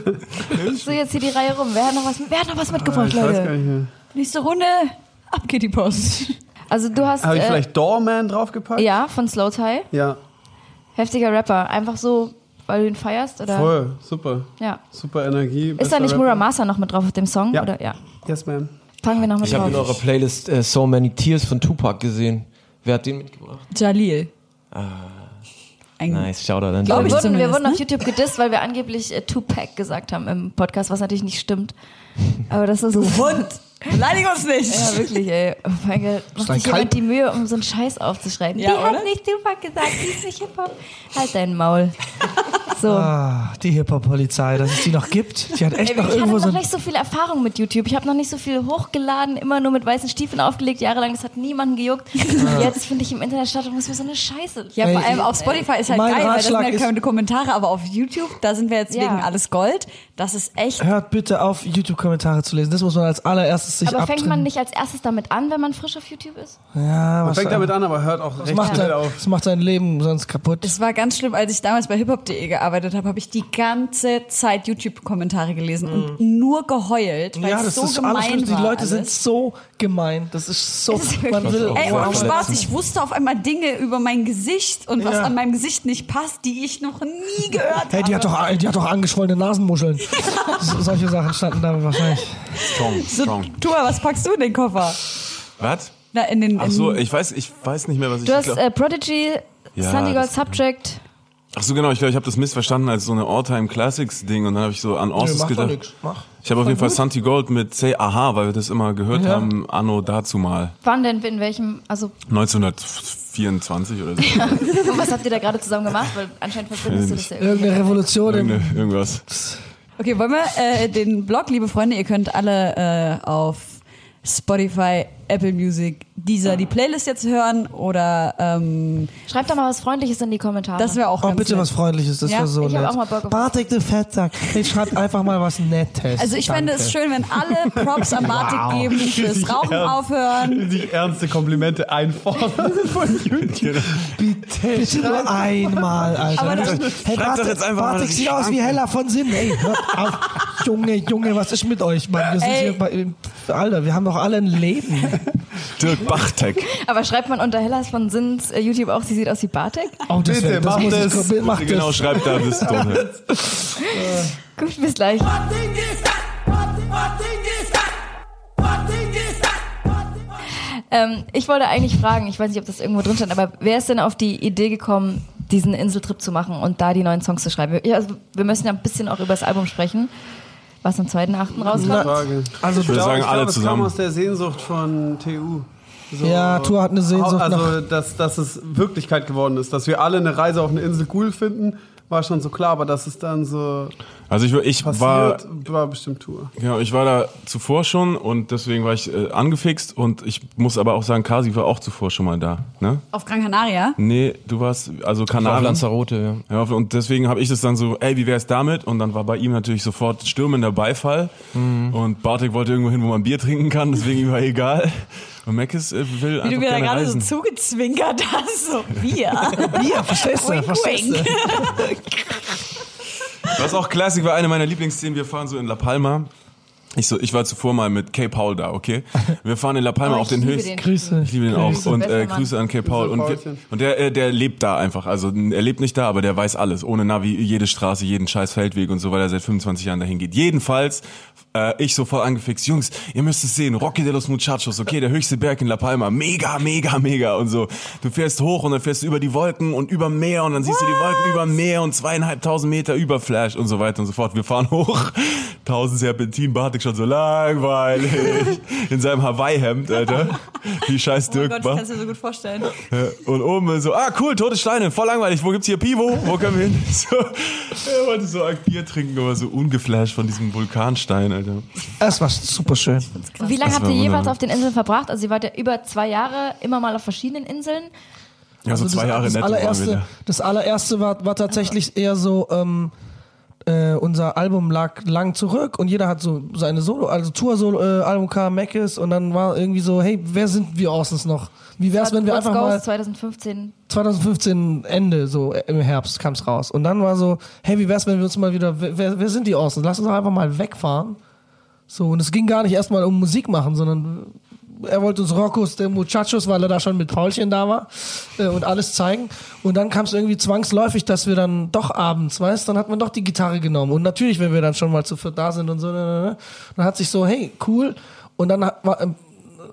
So, jetzt hier die Reihe rum. Wer hat noch was, wer hat noch was mitgebracht, Ich weiß gar Leute? nicht mehr. Nächste Runde, ab geht die Post. Also du hast, Habe ich äh, vielleicht Doorman draufgepackt? ja, von Slow Tie. Ja, Heftiger Rapper. Einfach so, weil du ihn feierst? Oder? voll. Super. Ja. Super Energie. Ist da nicht Muramasa noch mit drauf auf dem Song? Ja. Oder? ja. Yes, man. Fangen wir noch mit Ich habe in eurer Playlist äh, So Many Tears von Tupac gesehen. Wer hat den mitgebracht? Jalil. Ein Nice, Shoutout an Glaub Wir ich wurden, wir wurden ne? auf YouTube gedisst, weil wir angeblich äh, Tupac gesagt haben im Podcast, was natürlich nicht stimmt. Aber das ist so. Hund. Beleidig uns nicht. Ja, wirklich, ey. Oh mein Gott. Macht sich jemand die Mühe, um so einen Scheiß aufzuschreiben. Ja, die oder? hat nicht Tupac gesagt, die ist nicht Hip-Hop. Halt dein Maul. So. Ah, die Hip-Hop-Polizei, dass es die noch gibt. Die hat echt Ey, noch ich irgendwo hatte so noch ein nicht so viel Erfahrung mit YouTube. Ich habe noch nicht so viel hochgeladen, immer nur mit weißen Stiefeln aufgelegt, jahrelang. Das hat niemanden gejuckt. Und jetzt finde ich im Internet statt und muss mir so eine Scheiße. Ja, Ey, vor allem auf Spotify ist halt geil, weil das sind Ratschlag halt keine Kommentare, aber auf YouTube, da sind wir jetzt Ja. wegen alles Gold. Das ist echt. Hört bitte auf, YouTube-Kommentare zu lesen. Das muss man als allererstes sich Aber fängt abtrennen. man nicht als erstes damit an, wenn man frisch auf YouTube ist? Ja, Man was fängt damit an, aber hört auch das recht macht, sein, auf. das macht sein Leben sonst kaputt. Es war ganz schlimm, als ich damals bei hiphop.de gearbeitet habe, habe ich die ganze Zeit YouTube-Kommentare gelesen und nur geheult, weil ja, es das so ist gemein alles schlimm. Die war. Leute sind alles. so gemein. Das ist so. Ist man will Ey, ohne Spaß, ich wusste auf einmal Dinge über mein Gesicht und was Ja. an meinem Gesicht nicht passt, die ich noch nie gehört Hey, die hat habe. doch, die hat doch angeschwollene Nasenmuscheln. So, solche Sachen standen da wahrscheinlich. Strong, strong. Tua, was packst du in den Koffer? Was? Na, in den, Ach in, so, ich weiß, ich weiß nicht mehr, was ich Du hast glaub- äh, Prodigy, Ja, Sunny Gold das- Subject. Ach so, genau, ich glaube, ich habe das missverstanden als so eine All-Time Classics Ding und dann habe ich so an mach doch gedacht. nix. Mach. Ich habe auf jeden Fall Santi Gold mit Say Aha, weil wir das immer gehört Ja. haben, anno dazu mal. Wann denn, in welchem, also, 1924 oder so. und was habt ihr da gerade zusammen gemacht? Weil anscheinend verbindest du das ja irgendwie. Irgendeine Revolution Irgende- Irgendwas. Okay, wollen wir äh, den Blog, liebe Freunde, ihr könnt alle äh, auf Spotify, Apple Music, dieser die Playlist jetzt hören oder ähm, Schreibt doch mal was Freundliches in die Kommentare. das wäre auch Oh, ganz bitte nett. was Freundliches, das Ja, wäre so ich hab nett. auch mal Bock auf- Bartek, du Fettsack. Hey, schreibt einfach mal was Nettes. Also ich fände Danke. es schön, wenn alle Props an Bartik geben, fürs Rauchen aufhören. Die ernste Komplimente einfordern von YouTube. Bitte, bitte nur einmal, Alter. Aber das- hey, Schreibt Bartek, doch jetzt einfach mal, Bartek dass ich sieht aus wie Hella von Sinn. Ey, hört auf. Junge, Junge, was ist mit euch, Mann? Wir sind Ey. hier bei, Alter, wir haben doch alle ein Leben. Dirk Bachtek. Aber schreibt man unter Hellas von Sins äh, YouTube auch, sie sieht aus wie Bartek? Oh, das, Bitte, wär- das mach muss das. ich, mach das. Genau, schreibt da bis dorthin. Gut, bis gleich. Ähm, ich wollte eigentlich fragen, ich weiß nicht, ob das irgendwo drin stand, aber wer ist denn auf die Idee gekommen, diesen Inseltrip zu machen und da die neuen Songs zu schreiben? Ja, also, wir müssen ja ein bisschen auch über das Album sprechen, was am 2.8. rauskommt. Frage. Also, Ich würde sagen, ich alle glaube, es kam zusammen. aus der Sehnsucht von TU. So, Ja, Tour hat eine Sehnsucht Also, dass, dass es Wirklichkeit geworden ist. Dass wir alle eine Reise auf eine Insel cool finden, war schon so klar. Aber dass es dann so Also ich, ich war, passiert, war, bestimmt Tour. genau, ich war da zuvor schon und deswegen war ich äh, angefixt und ich muss aber auch sagen, Kasi war auch zuvor schon mal da. Ne? Auf Gran Canaria. Nee, du warst also Auf Kanaren. Lanzarote, ja. Ja, und deswegen habe ich das dann so, ey, wie wär's damit? Und dann war bei ihm natürlich sofort stürmender Beifall. Und Bartek wollte irgendwo hin, wo man Bier trinken kann, deswegen ihm war egal. Und Meckes äh, will Wie du mir da gerade reisen. so zugezwinkert hast, so wir. Bier, verstehst du? Verstehst du? Was auch Classic war, eine meiner Lieblingsszenen, wir fahren so in La Palma. Ich, so, ich war zuvor mal mit K. Paul da, okay? Wir fahren in La Palma Oh, auf den höchsten... den. Grüße. Ich liebe den auch. Grüße, Und äh. Grüße an K. Paul. Und, und der, äh, der lebt da einfach. Also er lebt nicht da, aber der weiß alles. Ohne Navi, jede Straße, jeden scheiß Feldweg und so, weil er seit 25 Jahren dahin geht. Jedenfalls, äh, ich so voll angefixt. Jungs, ihr müsst es sehen. Rocky de los Muchachos, okay, der höchste Berg in La Palma. Mega, mega, mega. Und so, du fährst hoch und dann fährst du über die Wolken und über Meer und dann siehst du die Wolken über Meer und zweieinhalbtausend Meter über Flash und so weiter und so fort. Wir fahren hoch. Tausend Serpentin, Bartik schon so langweilig. In seinem Hawaii-Hemd, Alter. Wie scheiß Oh Dirk Gott, ich war. kann es mir so gut vorstellen. Und oben so, ah cool, tote Steine, voll langweilig. Wo gibt's hier Pivo? Wo können wir hin? So, er wollte so ein Bier trinken, aber so ungeflasht von diesem Vulkanstein, Alter. Es war super schön. Wie lange Das habt ihr jeweils auf den Inseln verbracht? Also ihr wart ja über zwei Jahre immer mal auf verschiedenen Inseln. Ja, so Also zwei Jahre das, das netto waren wir allererste, da. das allererste war, war tatsächlich eher so, ähm, äh, unser Album lag lang zurück und jeder hat so seine Solo, also Tour-Album kam, Mackes und dann war irgendwie so, hey, wer sind wir Orsons noch? Wie wär's, wenn wir einfach mal 2015. 2015 Ende, so äh, im Herbst kam's raus. Und dann war so, hey, wie wär's, wenn wir uns mal wieder, wer, wer sind die Orsons? Lass uns doch einfach mal wegfahren. So, und es ging gar nicht erstmal um Musik machen, sondern er wollte uns Roccos der Muchachos, weil er da schon mit Paulchen da war äh, und alles zeigen. Und dann kam es irgendwie zwangsläufig, dass wir dann doch abends, weißt, dann hat man doch die Gitarre genommen. Und natürlich, wenn wir dann schon mal zu viert da sind und so, ne, ne, ne, dann hat sich so, hey, cool. Und dann hat, ähm,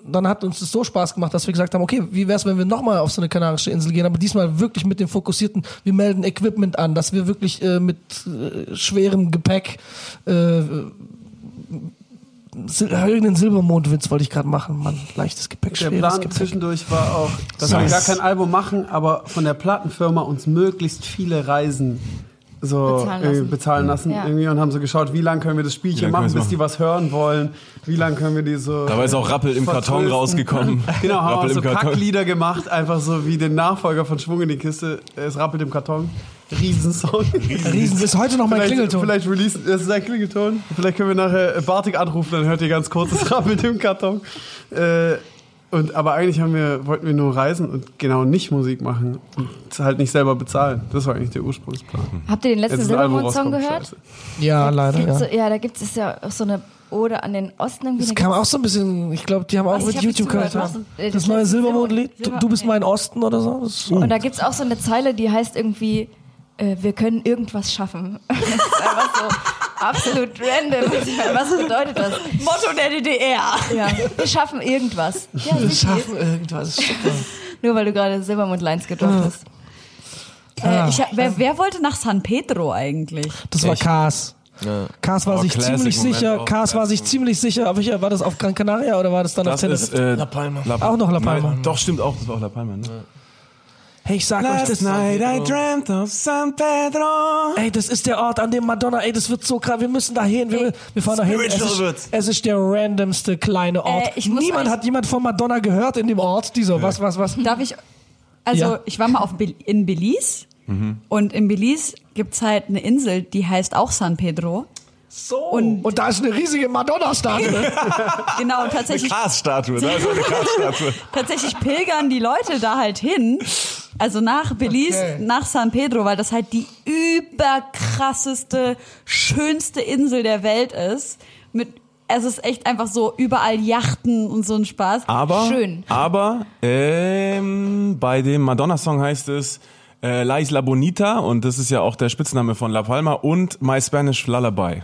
dann hat uns das so Spaß gemacht, dass wir gesagt haben, okay, wie wär's, wenn wir nochmal auf so eine kanarische Insel gehen, aber diesmal wirklich mit dem fokussierten, wir melden Equipment an, dass wir wirklich äh, mit äh, schwerem Gepäck äh, Sil irgendeinen Silbermondwitz wollte ich gerade machen, Mann. Leichtes Gepäck, Der schweres Plan Gepäck. zwischendurch war auch, dass wir Nice. gar kein Album machen, aber von der Plattenfirma uns möglichst viele Reisen so Bezahlen irgendwie lassen. bezahlen lassen Ja. irgendwie und haben so geschaut, wie lange können wir das Spielchen machen, wir bis es die was hören wollen, wie lange können wir die so Dabei ist auch Rappel im Karton rausgekommen. Genau, haben Rappel auch so. Kacklieder gemacht, einfach so wie den Nachfolger von Schwung in die Kiste, es rappelt im Karton. Riesensong. Riesen, ist heute noch mein Vielleicht, Klingelton. vielleicht releasen, das ist ein Klingelton. Vielleicht können wir nachher Bartik anrufen, dann hört ihr ganz kurz das Rappelt im Karton. Äh, und, aber eigentlich haben wir, wollten wir nur reisen und genau nicht Musik machen und es halt nicht selber bezahlen. Das war eigentlich der Ursprungsplan. Habt ihr den letzten Jetzt Silbermond-Song gehört? scheiße. Ja, leider, Gibt's ja. So, ja, da gibt es ja auch so eine Ode an den Osten. Irgendwie Das kam auch so ein bisschen, ich glaube, die haben auch Also mit hab YouTube gehört. Äh, Das das neue Silbermondlied, du, Silber- du bist mein Osten oder so. Und da gibt es auch so eine Zeile, die heißt irgendwie, äh, wir können irgendwas schaffen. das ist einfach so absolut random. Was bedeutet das? Motto der DDR. Ja, wir schaffen irgendwas. Ja, wir schaffen irgendwas. Nur weil du gerade Silbermond Lines gedroppt hast. Äh, ich, wer, wer wollte nach San Pedro eigentlich? Das war Ich. Kars. Ja. Kars war Oh, sich Classic ziemlich Moment sicher, auch. Kars war sich ziemlich sicher, aber welcher, war das auf Gran Canaria oder war das dann Das auf Tenerife? ist äh, La Palma. Auch noch La Palma. Nein, doch, stimmt auch, das war auch La Palma. Ne? Hey, ich sag euch das. dreamt of San Pedro. Ey, das ist der Ort, an dem Madonna, ey, das wird so krass, wir müssen da hin, wir, wir fahren da hin. Es ist, wird's. es ist der randomste kleine Ort. Äh, ich muss Niemand hat jemand von Madonna gehört in dem Ort, die so, was, was, was. Darf ich, also Ja. ich war mal auf Bel in Belize und in Belize gibt's halt eine Insel, die heißt auch San Pedro. So. Und- Und, da ist eine riesige Madonna-Statue. Genau, und tatsächlich, Cars-Statue, da ist eine Cars-Statue. tatsächlich pilgern die Leute da halt hin. Also nach Belize, Okay. nach San Pedro, weil das halt die überkrasseste, schönste Insel der Welt ist. Mit, es ist echt einfach so überall Yachten und so ein Spaß. Aber, Schön. aber ähm, bei dem Madonna-Song heißt es äh, La Isla Bonita und das ist ja auch der Spitzname von La Palma und My Spanish Lullaby.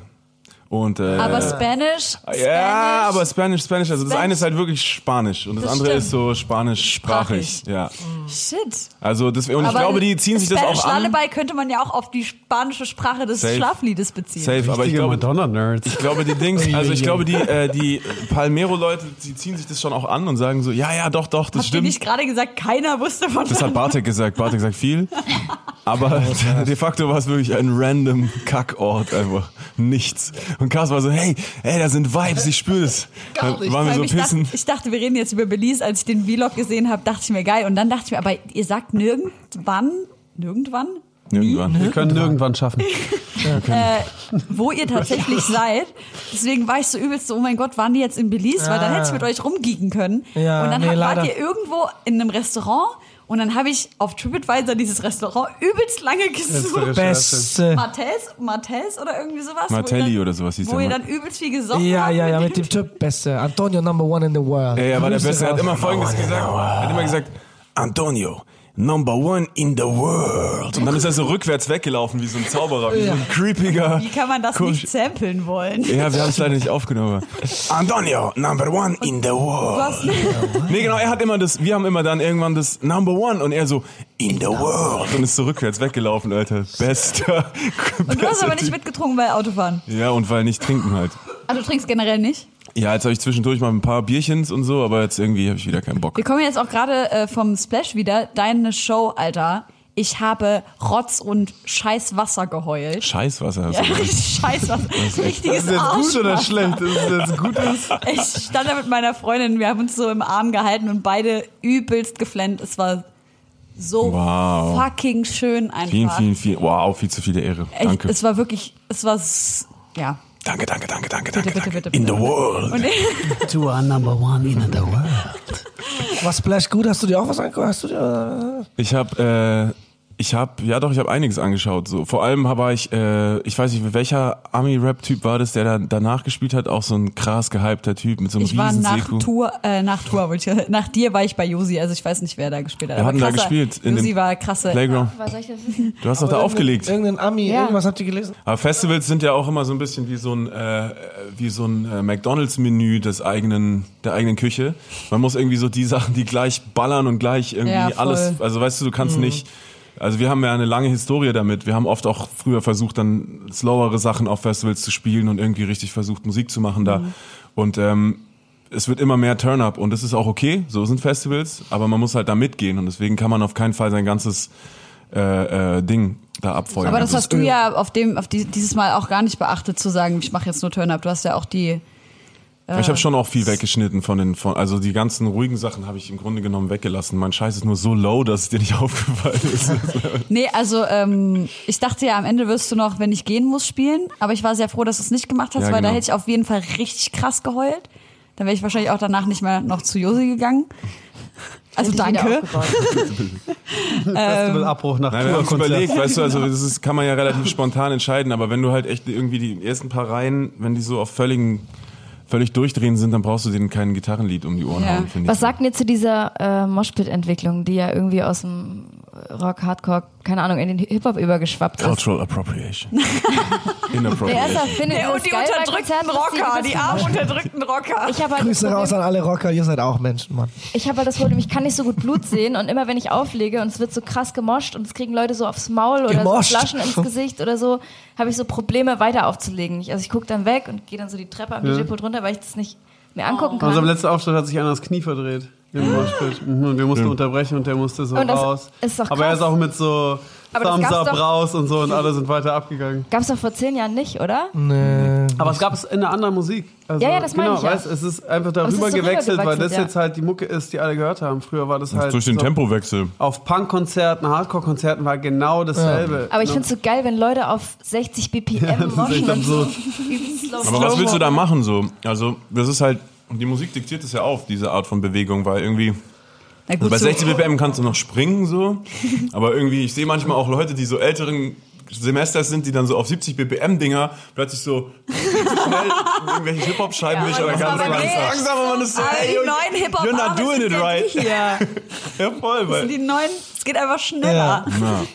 Und, äh, Aber Spanish, Spanish ja, aber Spanish, Spanish, also das Spanish. eine ist halt wirklich Spanisch und das, Das andere stimmt. ist so spanischsprachig. Sprachig. Ja. Shit. Also das, und ich Aber glaube, die ziehen sich das Spanish auch an. Lullaby könnte man ja auch auf die spanische Sprache des Safe. Schlafliedes beziehen. Safe, aber ich Richtige glaube, Madonna-Nerds. ich glaube, die Dings, also ich glaube, die, äh, die Palmero-Leute, die ziehen sich das schon auch an und sagen so, ja, ja, doch, doch, das Habt stimmt. nicht gerade gesagt, keiner wusste von Das hat Bartek gesagt. Bartek sagt viel. Aber de facto war es wirklich ein random Kackort einfach. Nichts. Und Cars war so, hey, hey, da sind Vibes, ich spüre es. Dann waren wir so ich, dachte, pissen. ich dachte, wir reden jetzt über Belize. Als ich den Vlog gesehen habe, dachte ich mir geil. Und dann dachte ich mir, aber ihr sagt nirgendwann, nirgendwann, Irgendwann. Wir können irgendwann schaffen. äh, wo ihr tatsächlich seid. Deswegen war ich so übelst so, oh mein Gott, waren die jetzt in Belize? Weil dann hätte ich mit euch rumgeeken können. Ja, und dann nee, hab, wart leider. ihr irgendwo in einem Restaurant und dann habe ich auf TripAdvisor dieses Restaurant übelst lange gesucht. Beste. Martels, Martels oder irgendwie sowas? Martelli dann, oder sowas hieß Wo ihr dann übelst viel gesoffen Ja, habt. ja, ja, mit dem Typ Beste. Antonio Number One in the World. Ey, er war der Beste. Er hat immer Folgendes gesagt. Er hat immer gesagt, Antonio, number one in the world. Und dann ist er so rückwärts weggelaufen wie so ein Zauberer, wie so ein creepiger. Wie kann man das Kusch- nicht samplen wollen? Ja, wir haben es leider nicht aufgenommen. Antonio, number one in the world. Was? Nee, genau, er hat immer das, wir haben immer dann irgendwann das Number One und er so, in the world. Und ist so rückwärts weggelaufen, Alter. Bester. Und du hast aber nicht mitgetrunken bei Autofahren. Ja, und weil nicht trinken halt. Ah, du trinkst generell nicht? Ja, jetzt habe ich zwischendurch mal ein paar Bierchens und so, aber jetzt irgendwie habe ich wieder keinen Bock. Wir kommen jetzt auch gerade äh, vom Splash wieder. Deine Show, Alter. Ich habe Rotz und Scheißwasser geheult. Scheißwasser hast Ja, du. gesagt. Scheißwasser. Richtiges Ist das gut oder schlecht? Ist das jetzt gut ist? Ich stand da mit meiner Freundin, wir haben uns so im Arm gehalten und beide übelst geflennt. Es war so Wow. fucking schön einfach. Vielen, vielen, vielen. Wow, viel zu viele Ehre. Echt, Danke. Es war wirklich, es war, ja. Danke, danke, danke, danke, Bitte, danke. bitte, bitte, In the world. You are number one in the world. Was Splash gut? Hast du dir auch was angeguckt? Hast du dir, Ich habe, äh, ich habe, ja doch, ich habe einiges angeschaut. So vor allem habe ich, äh, ich weiß nicht, welcher Ami-Rap-Typ war das, der da danach gespielt hat, auch so ein krass gehypter Typ mit so einem ich war riesen nach Seku. Tour, äh, nach Tour, wollte ich, nach dir war ich bei Josi, also ich weiß nicht, wer da gespielt hat. Wer aber hat denn da krasser- gespielt? In Josi dem war krasse. Playground. Was soll ich das wissen? Du hast doch da aufgelegt. Irgendein Ami, Ja. irgendwas habt ihr gelesen? Aber Festivals sind ja auch immer so ein bisschen wie so ein äh, wie so ein äh, McDonald's-Menü des eigenen der eigenen Küche. Man muss irgendwie so die Sachen, die gleich ballern und gleich irgendwie Ja, voll. alles. Also weißt du, du kannst nicht. Also wir haben ja eine lange Historie damit. Wir haben oft auch früher versucht, dann slowere Sachen auf Festivals zu spielen und irgendwie richtig versucht, Musik zu machen da. Und ähm, es wird immer mehr Turn-up und das ist auch okay. So sind Festivals, aber man muss halt da mitgehen und deswegen kann man auf keinen Fall sein ganzes äh, äh, Ding da abfeuern. Aber das Also hast du ja auf dem, auf die, dieses Mal auch gar nicht beachtet zu sagen, ich mache jetzt nur Turn-Up. Du hast ja auch die. Ich habe schon auch viel weggeschnitten von den, von, also die ganzen ruhigen Sachen habe ich im Grunde genommen weggelassen. Mein Scheiß ist nur so low, dass es dir nicht aufgefallen ist. Nee, also ähm, ich dachte ja, am Ende wirst du noch, wenn ich gehen muss, spielen. Aber ich war sehr froh, dass du es nicht gemacht hast, Ja, weil da genau. hätte ich auf jeden Fall richtig krass geheult. Dann wäre ich wahrscheinlich auch danach nicht mehr noch zu Josi gegangen. Also danke. Festivalabbruch nach Nein, Tourkonzert. überlegt, weißt du, also das ist, kann man ja relativ spontan entscheiden, aber wenn du halt echt irgendwie die ersten paar Reihen, wenn die so auf völligen, völlig durchdrehen sind, dann brauchst du denen kein Gitarrenlied um die Ohren Ja. hauen, finde ich. Was sagt ihr zu dieser äh, Moshpit-Entwicklung, die ja irgendwie aus dem Rock, Hardcore, keine Ahnung, in den Hip-Hop übergeschwappt ist? Cultural Appropriation. Der Inappropriation. findet Ja, ihr und die unterdrückten Rocker, die armen Mosh- unterdrückten Rocker. Ich habe halt, Grüße raus Problem- an alle Rocker, ihr seid auch Menschen, Mann. ich habe halt das Problem, ich kann nicht so gut Blut sehen und immer wenn ich auflege und es wird so krass gemoscht und es kriegen Leute so aufs Maul oder Gemoscht. so Flaschen ins Gesicht oder so, habe ich so Probleme weiter aufzulegen. Ich, also ich gucke dann weg und gehe dann so die Treppe am DJ-Pult runter, weil ich das nicht mir angucken kann. Also am letzten Auftritt hat sich einer das Knie verdreht. Im Moshpit. Mhm, und wir mussten unterbrechen und der musste so Und das raus. ist doch Aber er ist auch mit so Aber Thumbs up raus und so und alle sind weiter abgegangen. Gab's doch vor zehn Jahren nicht, oder? Nee. Aber es gab es in einer anderen Musik. Also, Ja, ja, das meine genau, ich ja. Weißt, es ist einfach es darüber ist so gewechselt, weil das ja. jetzt halt die Mucke ist, die alle gehört haben. Früher war das halt Durch den so, Tempowechsel. auf Punk-Konzerten, Hardcore-Konzerten war genau dasselbe. Aber ich Ne? finde es so geil, wenn Leute auf 60 BPM das ist echt absurd. Aber was willst du da machen so? Also, das ist halt, die Musik diktiert es ja auf, diese Art von Bewegung, weil irgendwie, also gut, bei so- 60 BPM kannst du noch springen so, aber irgendwie, ich sehe manchmal auch Leute, die so älteren Semesters sind, die dann so auf 70 BPM Dinger plötzlich so schnell irgendwelche Hip-Hop-Scheiben Ja, aber aber ganz das langsam. langsam, aber man ist so, ey, die neuen Hip-Hop you're not doing it right. Hier. Ja, voll, weil, Die neuen, es geht einfach schneller.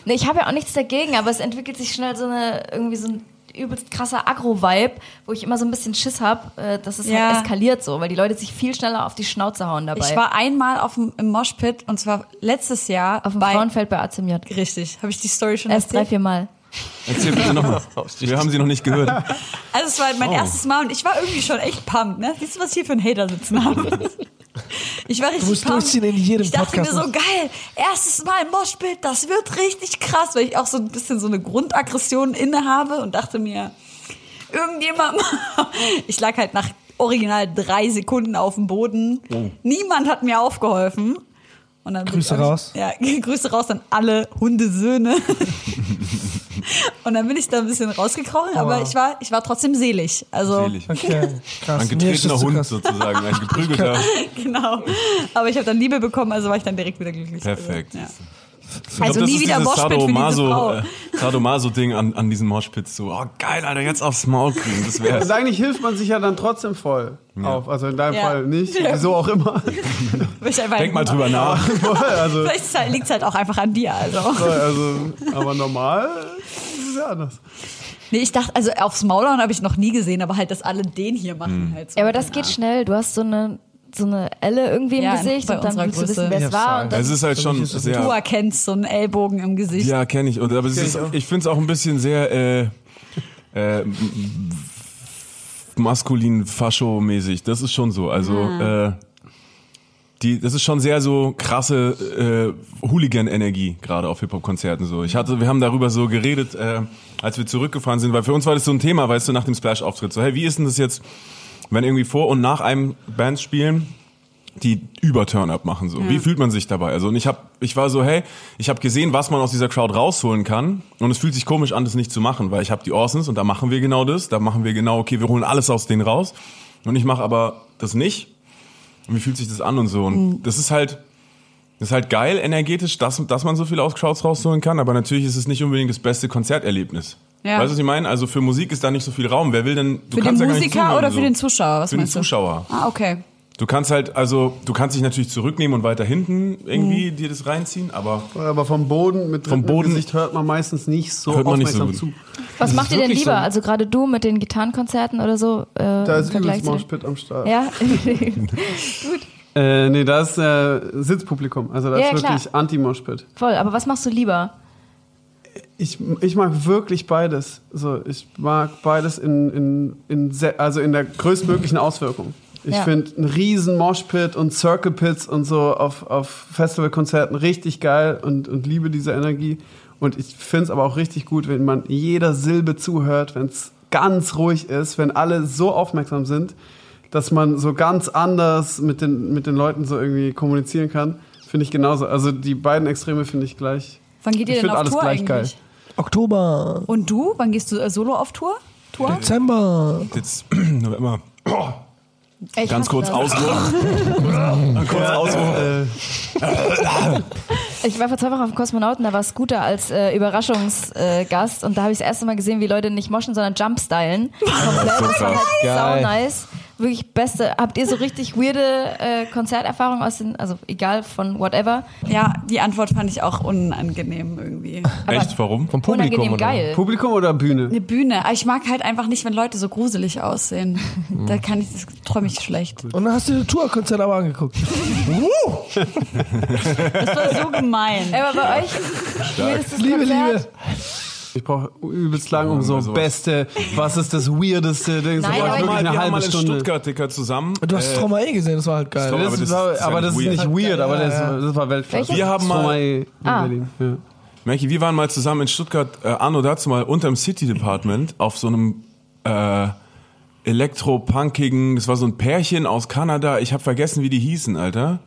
Nee, ich habe ja auch nichts dagegen, aber es entwickelt sich schnell so eine irgendwie so ein übelst krasser Agro-Vibe, wo ich immer so ein bisschen Schiss habe, äh, dass es Ja. halt eskaliert so, weil die Leute sich viel schneller auf die Schnauze hauen dabei. Ich war einmal auf dem, im Moshpit und zwar letztes Jahr auf dem bei Frauenfeld bei ACMJ. Richtig, habe ich die Story schon Erst drei, erzählt? vier Mal. erzähl bitte nochmal. Wir haben sie noch nicht gehört. Also es war Oh. mein erstes Mal und ich war irgendwie schon echt pumped. Ne? Siehst du, was ich hier für einen Hater sitzen habe? Ich war richtig Du musst pumped. durchziehen in jedem Ich dachte Podcast. mir so, geil, erstes Mal im Moshpit, das wird richtig krass, weil ich auch so ein bisschen so eine Grundaggression inne habe und dachte mir, irgendjemand, ich lag halt nach original drei Sekunden auf dem Boden. Niemand hat mir aufgeholfen. Und dann Grüße raus. Ja, Grüße raus an alle Hundesöhne. und dann bin ich da ein bisschen rausgekrochen, aber ich war, ich war trotzdem selig. Also, Selig. Okay, krass. Ein getretener Hund krass. sozusagen, ein geprügelter. genau. Aber ich habe dann Liebe bekommen, also war ich dann direkt wieder glücklich. Perfekt. Also, ja. Ich Also das nie wieder Moshpit für diese Sadomaso, Frau. äh, Sadomaso-Ding an, an diesen Moshpits. So, oh geil, Alter, jetzt aufs Maul kriegen, das wär's. Also eigentlich hilft man sich ja dann trotzdem voll auf. Also in deinem Ja. Fall nicht, wieso auch immer. Denk mal drüber nach. also, Vielleicht liegt es halt auch einfach an dir. Also. also, aber normal ist es ja anders. Nee, ich dachte, also aufs Maulhauen habe ich noch nie gesehen, aber halt, dass alle den hier machen. Halt so. Ja, aber das geht schnell. Du hast so eine, so eine Elle irgendwie im Ja, Gesicht bei und dann willst du wissen, wer es war. Und dann, Es ist halt schon ist Ahnung. Du sehr. erkennst so einen Ellbogen im Gesicht. Ja, kenne ich. Und, aber es ist, ich finde es auch ein bisschen sehr äh, äh, maskulin fascho-mäßig. Das ist schon so. Also äh, die, das ist schon sehr so krasse äh, Hooligan-Energie gerade auf Hip-Hop-Konzerten so. Ich hatte, wir haben darüber so geredet, äh, als wir zurückgefahren sind, weil für uns war das so ein Thema, weißt du, nach dem Splash-Auftritt. So, hey, wie ist denn das jetzt, wenn irgendwie vor und nach einem Bands spielen? die über Turn-Up machen so. Wie fühlt man sich dabei? Also und ich habe ich war so, hey, ich habe gesehen, was man aus dieser Crowd rausholen kann und es fühlt sich komisch an, das nicht zu machen, weil ich habe die Orsons und da machen wir genau das, da machen wir genau, okay, wir holen alles aus denen raus und ich mache aber das nicht. Und wie fühlt sich das an und so und das ist halt das ist halt geil energetisch, dass, dass man so viel aus Crowds rausholen kann, aber natürlich ist es nicht unbedingt das beste Konzerterlebnis. Ja. Weißt du, was ich meine? Also für Musik ist da nicht so viel Raum. Wer will denn du Für den kannst ja gar nicht Musiker zuhören, oder für so. den Zuschauer? Was Für den meinst du? Zuschauer. Ah, okay. Du kannst halt, also, du kannst dich natürlich zurücknehmen und weiter hinten irgendwie Mhm. dir das reinziehen, aber Aber vom Boden mit Vom Boden Gesicht hört man meistens nicht so Hört man nicht so aufmerksam gut. zu. was macht ihr denn lieber? so. Also gerade du mit den Gitarrenkonzerten oder so? Äh, Da ist übelst den- Moshpit am Start. Ja, Äh, nee, da ist äh, Sitzpublikum. Also da Ja, ist wirklich Anti-Moshpit. voll. Aber was machst du lieber? Ich, ich mag wirklich beides. So, ich mag beides in, in, in, also in der größtmöglichen Auswirkung. Ich Ja. finde einen riesen Moshpit und Circle Pits und so auf, auf Festivalkonzerten richtig geil und, und liebe diese Energie. Und ich finde es aber auch richtig gut, wenn man jeder Silbe zuhört, wenn es ganz ruhig ist, wenn alle so aufmerksam sind, dass man so ganz anders mit den, mit den Leuten so irgendwie kommunizieren kann. Finde ich genauso. Also die beiden Extreme finde ich gleich. Wann geht ihr Ich denn auf alles Tour gleich eigentlich? geil. Oktober, Und du? Wann gehst du äh, solo auf Tour? Tour? Dezember. jetzt November. Ich Ganz kurz. Ausruhen. kurz Ausruhen. Ich war vor zwei Wochen auf dem Kosmonauten, da war Scooter als äh, Überraschungsgast äh, Gast und da habe ich das erste Mal gesehen, wie Leute nicht moschen, sondern Jumpstylen. Komplett. Das war halt sau Geil. nice. Wirklich beste. Habt ihr so richtig weirde äh, Konzerterfahrungen aus den, also egal von whatever, Ja, die Antwort fand ich auch unangenehm irgendwie. Echt, warum? Vom Publikum unangenehm oder? geil. Publikum oder Bühne? Eine Bühne. Aber ich mag halt einfach nicht, wenn Leute so gruselig aussehen. Da kann ich, das träume ich schlecht. Und dann hast du dir Tourkonzert aber angeguckt. Das war so gemein. Aber bei euch, weirdstes Liebe, Konzert? Liebe. Ich brauche übelst lang um so sowas. beste, was ist das weirdeste Ding? Nein, aber ich eine halbe mal in Stunde. Stuttgart, Dicker, zusammen. Du hast äh, Stromae gesehen, das war halt geil. Das Aber das ist- aber das ist nicht weird, aber das, das war Weltklasse. Wir haben mal- Stromae in Ah. Berlin. Ja. Merki, wir waren mal zusammen in Stuttgart, äh, Arno dazu mal unterm City Department auf so einem äh, elektro-punkigen, das war so ein Pärchen aus Kanada, ich habe vergessen, wie die hießen, Alter.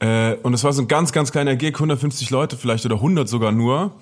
Äh, und es war so ein ganz, ganz kleiner Gig, 150 Leute vielleicht oder 100 sogar nur.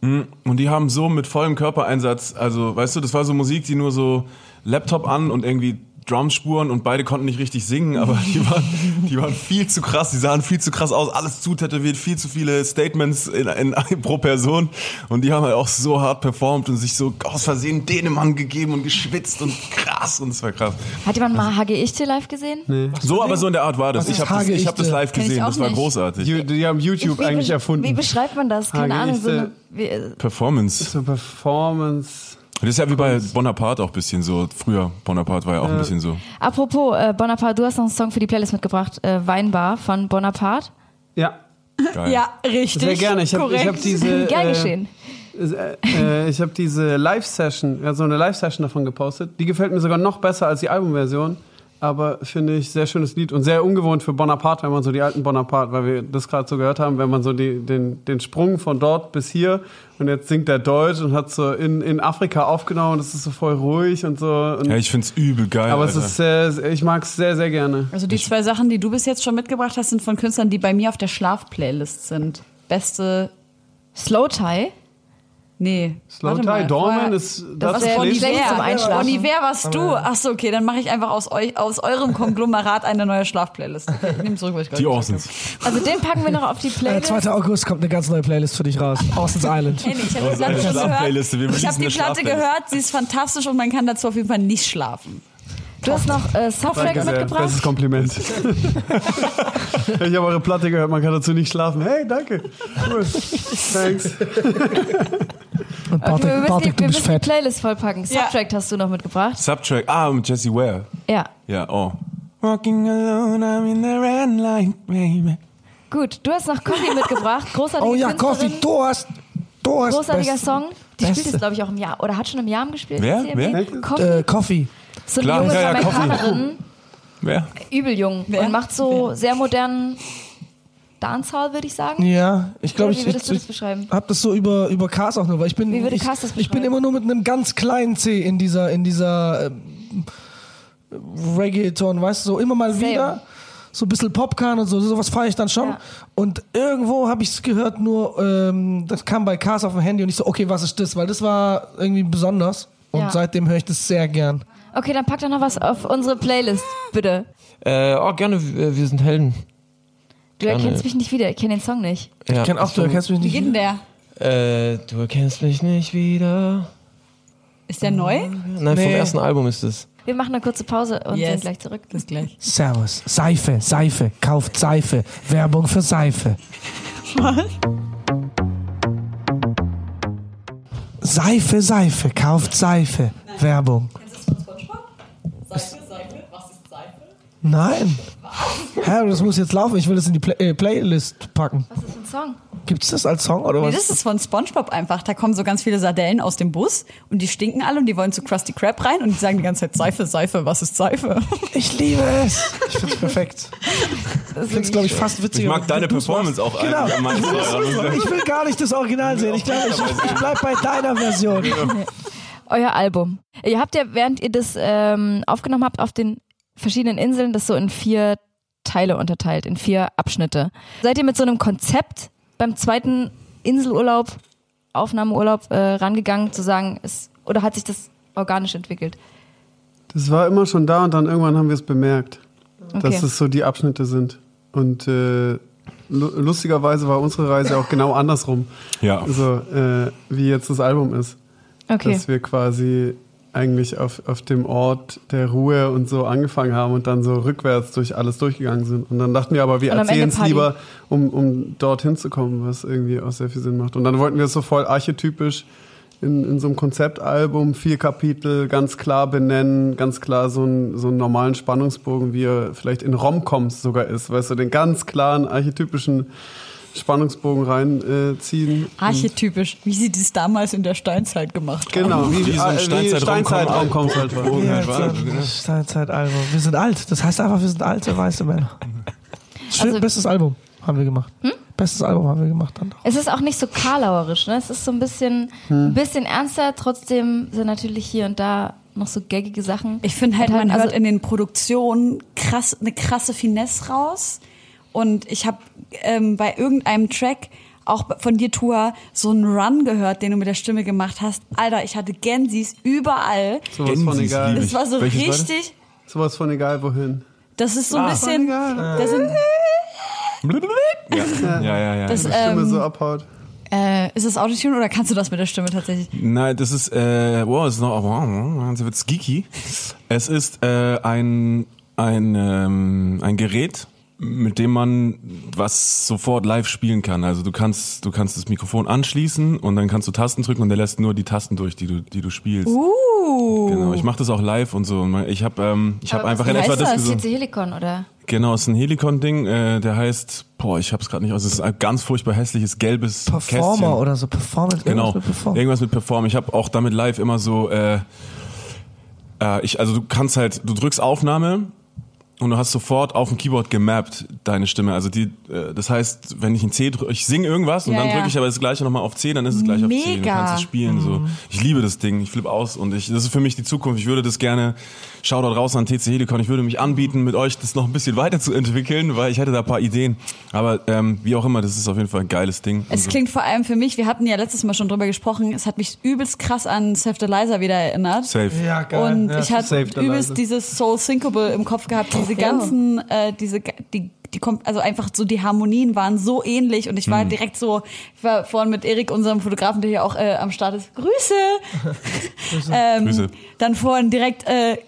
Mm, Und die haben so mit vollem Körpereinsatz, also weißt du, das war so Musik, die nur so Laptop an und irgendwie Drumspuren und beide konnten nicht richtig singen, aber die waren, die waren viel zu krass, die sahen viel zu krass aus, alles zutätowiert, viel zu viele Statements in, in, pro Person und die haben halt auch so hart performt und sich so aus Versehen Dänemann gegeben und geschwitzt und krass und es war krass. Hat jemand mal HG Ichte live gesehen? So, aber so in der Art war das. Ich habe das, ich hab das live ich gesehen, das war nicht. großartig. Die, die haben YouTube Wie eigentlich erfunden. Wie beschreibt man das? Keine Ahnung. So eine, wie, äh, Performance. so Performance. Das ist ja wie bei Bonaparte auch ein bisschen so. Früher, Bonaparte war ja auch ein bisschen so. apropos äh, Bonaparte, du hast noch einen Song für die Playlist mitgebracht. Äh, Weinbar von Bonaparte. Ja, Geil. Ja, richtig. sehr gerne. Ich habe hab diese. Gern äh, geschehen. Äh, ich habe diese Live-Session, ja, so eine Live-Session davon gepostet. Die gefällt mir sogar noch besser als die Albumversion. Aber finde ich sehr schönes Lied und sehr ungewohnt für Bonaparte, wenn man so die alten Bonaparte, weil wir das gerade so gehört haben, wenn man so die, den, den Sprung von dort bis hier und jetzt singt er Deutsch und hat so in, in Afrika aufgenommen, das ist so voll ruhig und so. Und, Ja, ich find's übel geil. aber es Alter. ist sehr, ich mag es sehr, sehr gerne. Also die zwei Sachen, die du bis jetzt schon mitgebracht hast, sind von Künstlern, die bei mir auf der Schlafplaylist sind. Beste, Slow Tie. Nee. Slow Tie, Dorman ist Das das, zum Einschlafen. Bonnie, wer warst du? Achso, okay, dann mache ich einfach aus euch, aus eurem Konglomerat eine neue Schlafplaylist. Okay, ich nehme zurück, was ich gerade Die gesagt Orsons. Also den packen wir noch auf die Äh, Playlist. 2. August kommt eine ganz neue Playlist für dich raus. Orson's Island. Hey, nee, ich habe die Platte schon Schlafplayliste, wir gehört. Ich habe die Platte gehört, sie ist fantastisch und man kann dazu auf jeden Fall nicht schlafen. Du hast noch äh, sehr. mitgebracht. Bestes Kompliment. ich habe eure Platte gehört, man kann dazu nicht schlafen. Hey, danke. Cool. Thanks. Und Okay, wir Bartek, müssen, Bartek die, du wir bist müssen die. Playlist vollpacken. Ja. Subtract hast du noch mitgebracht. Subtrack. Ah, mit Jesse Ware. Ja. Ja, oh. Walking alone, I'm in the red light, baby. Gut, du hast noch Coffee mitgebracht. Großartige Oh ja, Künstlerin, Coffee, du hast, du hast Großartiger best- Song. Die spielt Beste. jetzt, glaube ich, auch im Jahr. Oder hat schon im Jahr gespielt. Wer? Wer? Coffee. Äh, Coffee. So eine Klar. junge Ja, ja. Wer? Übel jung. Wer? Und macht so sehr modernen Dancehall, würde ich sagen. Ja, ich glaube, Wie ich, würdest ich, du das ich beschreiben? hab das so über, über Cars auch nur, weil ich bin, Wie würde ich, Cars das ich bin immer nur mit einem ganz kleinen C in dieser, in dieser ähm, Reggaeton, weißt du, so immer mal Same. wieder. So ein bisschen Popcorn und so, sowas fahre ich dann schon. Ja. Und irgendwo habe ich es gehört, nur ähm, das kam bei Cars auf dem Handy und ich so, okay, was ist das? Weil das war irgendwie besonders. Und Ja. seitdem höre ich das sehr gern. Okay, dann pack doch noch was auf unsere Playlist, bitte. Äh, oh, gerne, wir sind Helden. Du Gerne. erkennst mich nicht wieder, ich kenne den Song nicht. Ja. Ich kenn auch, du erkennst mich Wie nicht. geht denn der? Äh, du erkennst mich nicht wieder. Ist der neu? Nein, vom Nee. ersten Album ist es. Wir machen eine kurze Pause und Yes. sind gleich zurück. Bis gleich. Servus. Seife, Seife, kauft Seife. Werbung für Seife. Seife, Seife, kauft Seife. Werbung. Seife, Seife, was ist Seife? Nein. Hä, das muss jetzt laufen. Ich will das in die Play äh, Playlist packen. Was ist für ein Song? Gibt's das als Song oder Nee, was? das ist von Spongebob einfach. Da kommen so ganz viele Sardellen aus dem Bus und die stinken alle und die wollen zu Krusty Krab rein und die sagen die ganze Zeit Seife, Seife, was ist Seife? Ich liebe es. Ich find's perfekt. Ich find's, glaube ich, fast witziger. Ich mag deine Performance auch Genau. eigentlich. Ich will gar nicht das Original sehen. Ich glaube, ich, ich bleib bei deiner Version. Euer Album. Ihr habt ja, während ihr das ähm, aufgenommen habt, auf den verschiedenen Inseln das so in vier Teile unterteilt, in vier Abschnitte. Seid ihr mit so einem Konzept beim zweiten Inselurlaub, Aufnahmeurlaub äh, rangegangen, zu sagen, es, oder hat sich das organisch entwickelt? Das war immer schon da und dann irgendwann haben wir es bemerkt, Okay. dass es so die Abschnitte sind. Und äh, lu- lustigerweise war unsere Reise auch genau andersrum. Ja. So, äh, wie jetzt das Album ist. Okay. Dass wir quasi eigentlich auf, auf dem Ort der Ruhe und so angefangen haben und dann so rückwärts durch alles durchgegangen sind. Und dann dachten wir aber, wir erzählen es lieber, um, um dorthin zu kommen, was irgendwie auch sehr viel Sinn macht. Und dann wollten wir es so voll archetypisch in, in so einem Konzeptalbum, vier Kapitel, ganz klar benennen, ganz klar so, ein, so einen normalen Spannungsbogen, wie er vielleicht in Romcoms sogar ist, weißt du, den ganz klaren archetypischen Spannungsbogen reinziehen. Archetypisch, wie sie das damals in der Steinzeit gemacht haben. Genau, wie, Wie so ein äh, wie Steinzeit-Raum Steinzeitraum kommt halt vor. Halt Steinzeitalbum. Wir sind alt. Das heißt einfach, wir sind alte weiße Männer. Schön, Also- bestes Album haben wir gemacht. Bestes Album haben wir gemacht dann doch. Es ist auch nicht so karlauerisch, ne? Es ist so ein bisschen, Hm. ein bisschen ernster, trotzdem sind natürlich hier und da noch so gaggige Sachen. Ich finde halt, man also- hört in den Produktionen krass, eine krasse Finesse raus. Und ich habe ähm, bei irgendeinem Track auch von dir, Tua, so einen Run gehört, den du mit der Stimme gemacht hast. Alter, ich hatte Gensis überall. Sowas von Gensis egal. Das war so Welches war richtig. Sowas von egal wohin. Das ist so ein bisschen. Das, sind, Ja, ja, ja. ja. das, Die Stimme ähm, so abhaut. äh, ist das Autotune oder kannst du das mit der Stimme tatsächlich? Nein, das ist, äh, wow, es ist noch, wow, wird's geeky. Es ist äh, ein, ein, ähm, ein Gerät, mit dem man was sofort live spielen kann. Also du kannst, du kannst das Mikrofon anschließen und dann kannst du Tasten drücken und der lässt nur die Tasten durch, die du, die du spielst. Uh. Genau, ich mache das auch live und so. Ich habe, ähm, ich habe einfach in etwa heißt das das? gesungen. CC Helicon, oder? Genau, es ist ein Helikon-Ding, äh, der heißt, boah, ich hab's gerade nicht aus, es ist ein ganz furchtbar hässliches gelbes Performer Kästchen. oder so. Performance. Genau, irgendwas mit Perform. irgendwas mit Perform. Ich habe auch damit live immer so, äh, äh, ich, also du kannst halt, du drückst Aufnahme und du hast sofort auf dem Keyboard gemappt deine Stimme. Also die, äh, das heißt, wenn ich ein C drücke, ich singe irgendwas und Ja, dann ja. drücke ich aber das gleiche nochmal auf C, dann ist es gleich auf C. Du Mega. kannst es spielen. So. Ich liebe das Ding, ich flippe aus und ich, das ist für mich die Zukunft. Ich würde das gerne, Shoutout raus an TC Helicon, ich würde mich anbieten, mit euch das noch ein bisschen weiterzuentwickeln, weil ich hätte da ein paar Ideen. Aber ähm, wie auch immer, das ist auf jeden Fall ein geiles Ding. Es Und- klingt vor allem für mich, wir hatten ja letztes Mal schon drüber gesprochen, es hat mich übelst krass an Save the Liza wieder erinnert. Safe. Ja, geil. Und ja, ich hatte safe übelst dieses Soul Syncable im Kopf gehabt, diese ganzen, äh, diese, die, die kommt, also einfach so die Harmonien waren so ähnlich und ich war direkt so, ich war vorhin mit Erik, unserem Fotografen, der hier auch äh, am Start ist, Grüße! ähm, Grüße. Dann vorhin direkt äh,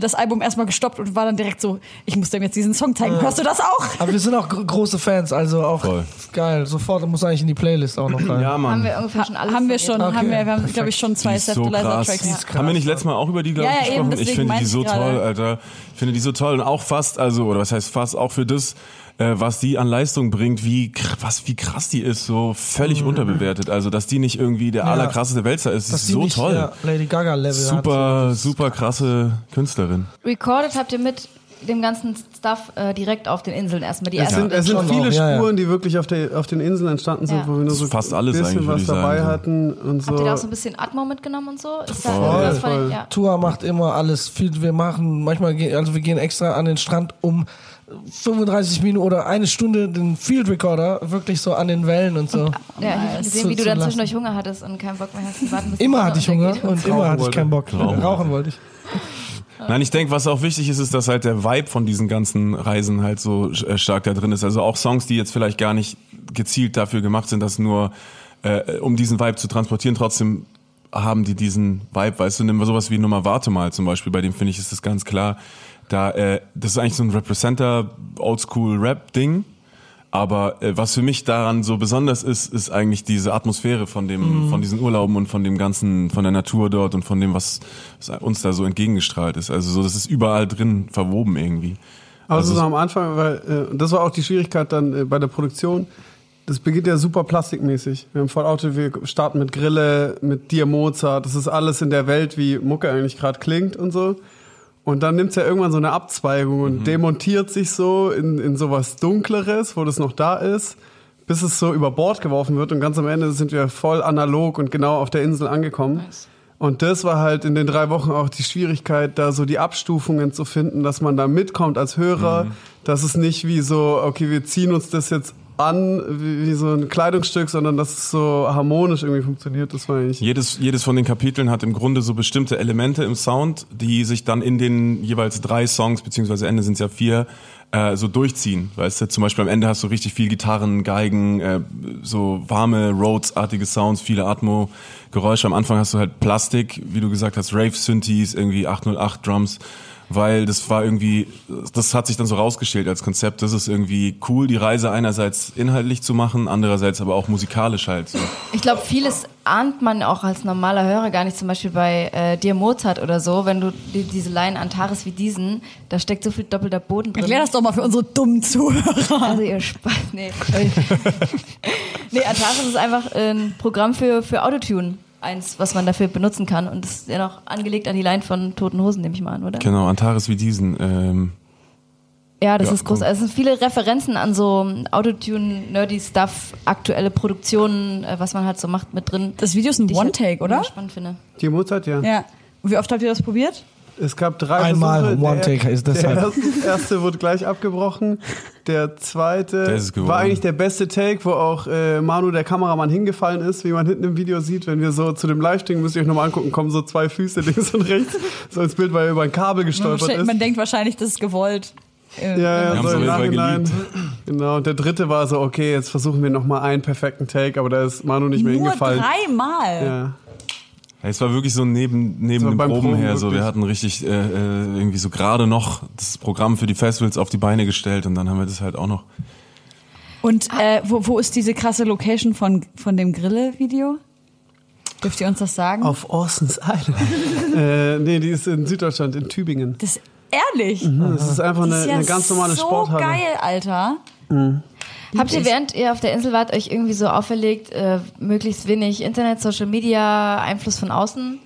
das Album erstmal gestoppt und war dann direkt so, ich muss dem jetzt diesen Song zeigen. Hörst du das auch? Aber wir sind auch gro- große Fans, also auch Voll. geil. Sofort muss eigentlich in die Playlist auch noch rein. Ja, Mann. Haben wir ungefähr schon alles haben wir schon. Okay, haben wir, wir haben, glaube ich, schon zwei Save so. Tracks. Krass. Haben wir nicht letztes Mal auch über die, glaube Ja, ich, ja, eben, gesprochen? ich finde die so toll, Alter. Ich finde die so toll und auch fast, also, oder was heißt fast, auch für das, äh, was die an Leistung bringt, wie, was, wie krass die ist, so völlig unterbewertet. Also, dass die nicht irgendwie der Mhm. Ja. allerkrasseste Wälzer ist, Dass ist die so nicht, toll. Ja, Lady Gaga Level Super, hat. super krasse Künstlerin. Recorded habt ihr mit dem ganzen Stuff äh, direkt auf den Inseln erstmal die Es ersten. sind, es sind viele auch, ja, ja. Spuren, die wirklich auf, der, auf den Inseln entstanden sind, Ja. wo wir nur so Fast alles ein bisschen was sagen, dabei so. hatten und so. Habt ihr da auch so ein bisschen Atmo mitgenommen und so? Ist da Voll, voll. ja. Tour macht immer alles viel. Wir machen manchmal, gehen- also wir gehen extra an den Strand, um 35 Minuten oder eine Stunde den Field Recorder wirklich so an den Wellen und so. Ja, ich habe gesehen, wie du dann zwischendurch Hunger hattest und keinen Bock mehr hast. zu warten, Immer hatte ich Hunger untergeht. und immer hatte ich keinen Bock. Rauchen wollte ich. Nein, ich denke, was auch wichtig ist, ist, dass halt der Vibe von diesen ganzen Reisen halt so äh, stark da drin ist. Also auch Songs, die jetzt vielleicht gar nicht gezielt dafür gemacht sind, dass nur, äh, um diesen Vibe zu transportieren, trotzdem haben die diesen Vibe, weißt du, nimm mal sowas wie Nummer Warte mal zum Beispiel, bei dem finde ich, ist das ganz klar. Da, äh, das ist eigentlich so ein Representer Oldschool Rap Ding. Aber äh, was für mich daran so besonders ist, ist eigentlich diese Atmosphäre von dem, von diesen Urlauben und von dem ganzen, von der Natur dort und von dem, was, was uns da so entgegengestrahlt ist. Also so, das ist überall drin verwoben irgendwie. Aber Also so am Anfang, weil äh, das war auch die Schwierigkeit dann äh, bei der Produktion. Das beginnt ja super plastikmäßig. Wir haben voll Auto, wir starten mit Grille, mit Dir Mozart. Das ist alles in der Welt, wie Mucke eigentlich gerade klingt und so. Und dann nimmt's ja irgendwann so eine Abzweigung und demontiert sich so in, in sowas Dunkleres, wo das noch da ist, bis es so über Bord geworfen wird und ganz am Ende sind wir voll analog und genau auf der Insel angekommen. Und das war halt in den drei Wochen auch die Schwierigkeit, da so die Abstufungen zu finden, dass man da mitkommt als Hörer, dass es nicht wie so, okay, wir ziehen uns das jetzt an, wie, wie so ein Kleidungsstück, sondern dass es so harmonisch irgendwie funktioniert. Das war eigentlich. Jedes, jedes von den Kapiteln hat im Grunde so bestimmte Elemente im Sound, die sich dann in den jeweils drei Songs, beziehungsweise Ende sind es ja vier, äh, so durchziehen. Weißt du, zum Beispiel am Ende hast du richtig viel Gitarren, Geigen, äh, so warme Rhodes-artige Sounds, viele Atmo-Geräusche. Am Anfang hast du halt Plastik, wie du gesagt hast, Rave-Synthes, irgendwie 808 Drums weil das war irgendwie, das hat sich dann so rausgestellt als Konzept. Das ist irgendwie cool, die Reise einerseits inhaltlich zu machen, andererseits aber auch musikalisch halt. So. Ich glaube, vieles ahnt man auch als normaler Hörer gar nicht, zum Beispiel bei äh, dir Mozart oder so, wenn du die, diese Laien Antares wie diesen, da steckt so viel doppelter Boden drin. Erklär das doch mal für unsere dummen Zuhörer. Also ihr Spaß, nee. nee, Antares ist einfach ein Programm für, für Autotune. Eins, was man dafür benutzen kann. Und das ist ja noch angelegt an die Line von Toten Hosen, nehme ich mal an, oder? Genau, Antares wie diesen. Ähm, Ja, das Ja, ist groß. Also es sind viele Referenzen an so Autotune, nerdy Stuff, aktuelle Produktionen, äh, was man halt so macht mit drin. Das Video ist ein ich halt One-Take, oder? mega spannend finde. Die Mozart, ja. Ja. Und wie oft habt ihr das probiert? Es gab drei Einmal, Versuche. One Der- Take ist Der deshalb. erste, erste wurde gleich abgebrochen. Der zweite Der war eigentlich der beste Take, wo auch äh, Manu, der Kameramann, hingefallen ist, wie man hinten im Video sieht. Wenn wir so zu dem Livestream, müsst ihr euch nochmal angucken, kommen so zwei Füße links und rechts, so ins Bild, weil er über ein Kabel gestolpert ist. Man denkt wahrscheinlich, das ist gewollt. Ja, ja, haben so im Nachhinein. Genau, und der dritte war so, okay, jetzt versuchen wir nochmal einen perfekten Take, aber da ist Manu nicht mehr Nur hingefallen. dreimal. Ja. Es war wirklich so neben, neben So dem beim Proben Proben her. So, wir hatten richtig äh, äh, irgendwie so gerade noch das Programm für die Festivals auf die Beine gestellt und dann haben wir das halt auch noch. Und äh, wo, wo ist diese krasse Location von, von dem Grille-Video? Dürft ihr uns das sagen? Auf Orsons Island. äh, nee, die ist in Süddeutschland, in Tübingen. das ehrlich. Das ist einfach eine, ist ja eine ganz normale so Sporthalle. geil, Alter. Habt ihr, während ihr auf der Insel wart, euch irgendwie so auferlegt, äh, möglichst wenig Internet, Social Media, Einfluss von außen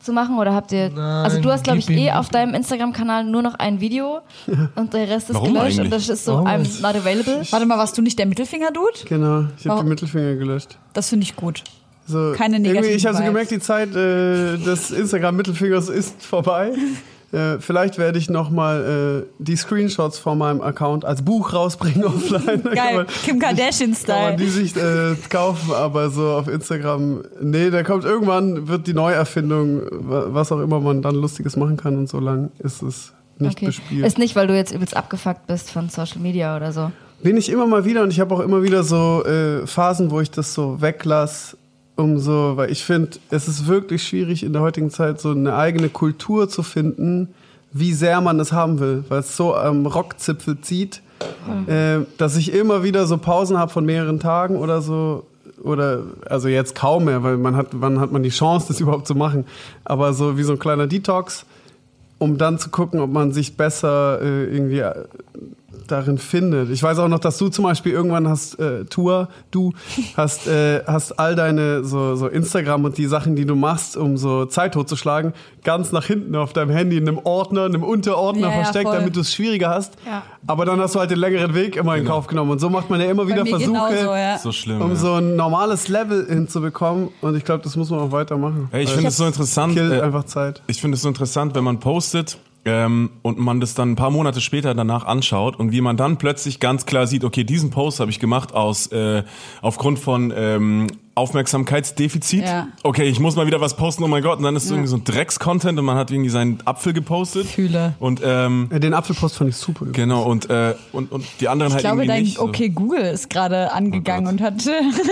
zu machen? Oder habt ihr. also, du hast, glaube ich, eh auf deinem Instagram-Kanal nur noch ein Video und der Rest ist Warum gelöscht und das ist so, Warum I'm not available. Warte mal, warst du nicht der Mittelfinger-Dude? Genau, ich habe den Mittelfinger gelöscht. Das finde ich gut. So, Keine irgendwie, negativen Ich habe so gemerkt, die Zeit äh, des Instagram-Mittelfingers ist vorbei. Äh, vielleicht werde ich nochmal äh, die Screenshots von meinem Account als Buch rausbringen offline. Da kann Geil, man- Kim Kann man Kardashian-Style. die sich äh, kaufen, aber so auf Instagram, nee, da kommt irgendwann, wird die Neuerfindung, wa- was auch immer man dann Lustiges machen kann und so lang ist es nicht Okay. bespielt. Ist nicht, weil du jetzt übelst abgefuckt bist von Social Media oder so. Bin ich immer mal wieder und ich habe auch immer wieder so äh, Phasen, wo ich das so weglass, um so, weil ich finde, es ist wirklich schwierig in der heutigen Zeit so eine eigene Kultur zu finden, wie sehr man es haben will, weil es so am Rockzipfel zieht, äh, dass ich immer wieder so Pausen habe von mehreren Tagen oder so oder also jetzt kaum mehr, weil man hat, wann hat man die Chance, das überhaupt zu machen, aber so wie so ein kleiner Detox, um dann zu gucken, ob man sich besser äh, irgendwie äh, darin findet. Ich weiß auch noch, dass du zum Beispiel irgendwann hast, äh, Tour, du hast, äh, hast all deine so, so Instagram und die Sachen, die du machst, um so Zeit totzuschlagen, ganz nach hinten auf deinem Handy in einem Ordner, in einem Unterordner Ja, ja, versteckt, voll. damit du es schwieriger hast. Ja. Aber dann hast du halt den längeren Weg immer in Kauf genommen. Und so macht man ja immer wieder Versuche, genauso, ja. So schlimm. um ja. so ein normales Level hinzubekommen. Und ich glaube, das muss man auch weitermachen. Ey, ich finde es so interessant. killt äh, einfach Zeit. Ich finde es so interessant, wenn man postet ähm, und man das dann ein paar Monate später danach anschaut und wie man dann plötzlich ganz klar sieht, okay, diesen Post habe ich gemacht aus äh, aufgrund von ähm, Aufmerksamkeitsdefizit. Ja. Okay, ich muss mal wieder was posten, oh mein Gott, und dann ist es irgendwie so ein Drecks-Content und man hat irgendwie seinen Apfel gepostet. Fühle. Und ähm, Ja, Den Apfelpost fand ich super. übrigens. genau, und, äh, und, und die anderen Ich halt glaube, irgendwie dein nicht. Okay Google ist gerade angegangen Oh und hat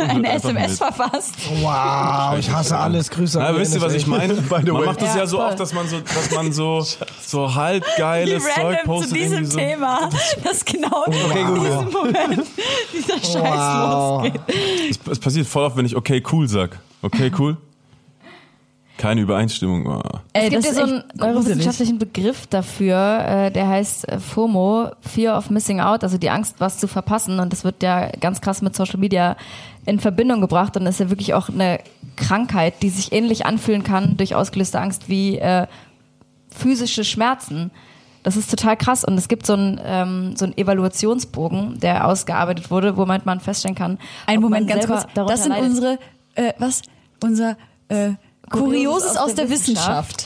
eine einfach SMS mit. verfasst. Wow, ich hasse alles. Grüße Na, an die wisst ihr, was ich meine? Man way. macht das ja, Ja, so voll. oft, dass man so, dass man so, so halt Wie geiles Zeug random zu postet. diesem so. Thema, dass genau in Google. diesem Moment dieser Scheiß Wow. losgeht. Es, es passiert voll oft, wenn ich okay cool sag. Okay cool? Keine Übereinstimmung. Oh. Es gibt ja so einen neurowissenschaftlichen Begriff dafür, äh, der heißt äh, FOMO, Fear of Missing Out, also die Angst, was zu verpassen. Und das wird ja ganz krass mit Social Media in Verbindung gebracht. Und das ist ja wirklich auch eine Krankheit, die sich ähnlich anfühlen kann durch ausgelöste Angst wie äh, physische Schmerzen. Das ist total krass. Und es gibt so einen, ähm, so einen Evaluationsbogen, der ausgearbeitet wurde, wo man feststellen kann. Ein Moment, ganz kurz. Das sind leidet. unsere, äh, was? Unser äh, Kurioses Kurioses aus der Wissenschaft.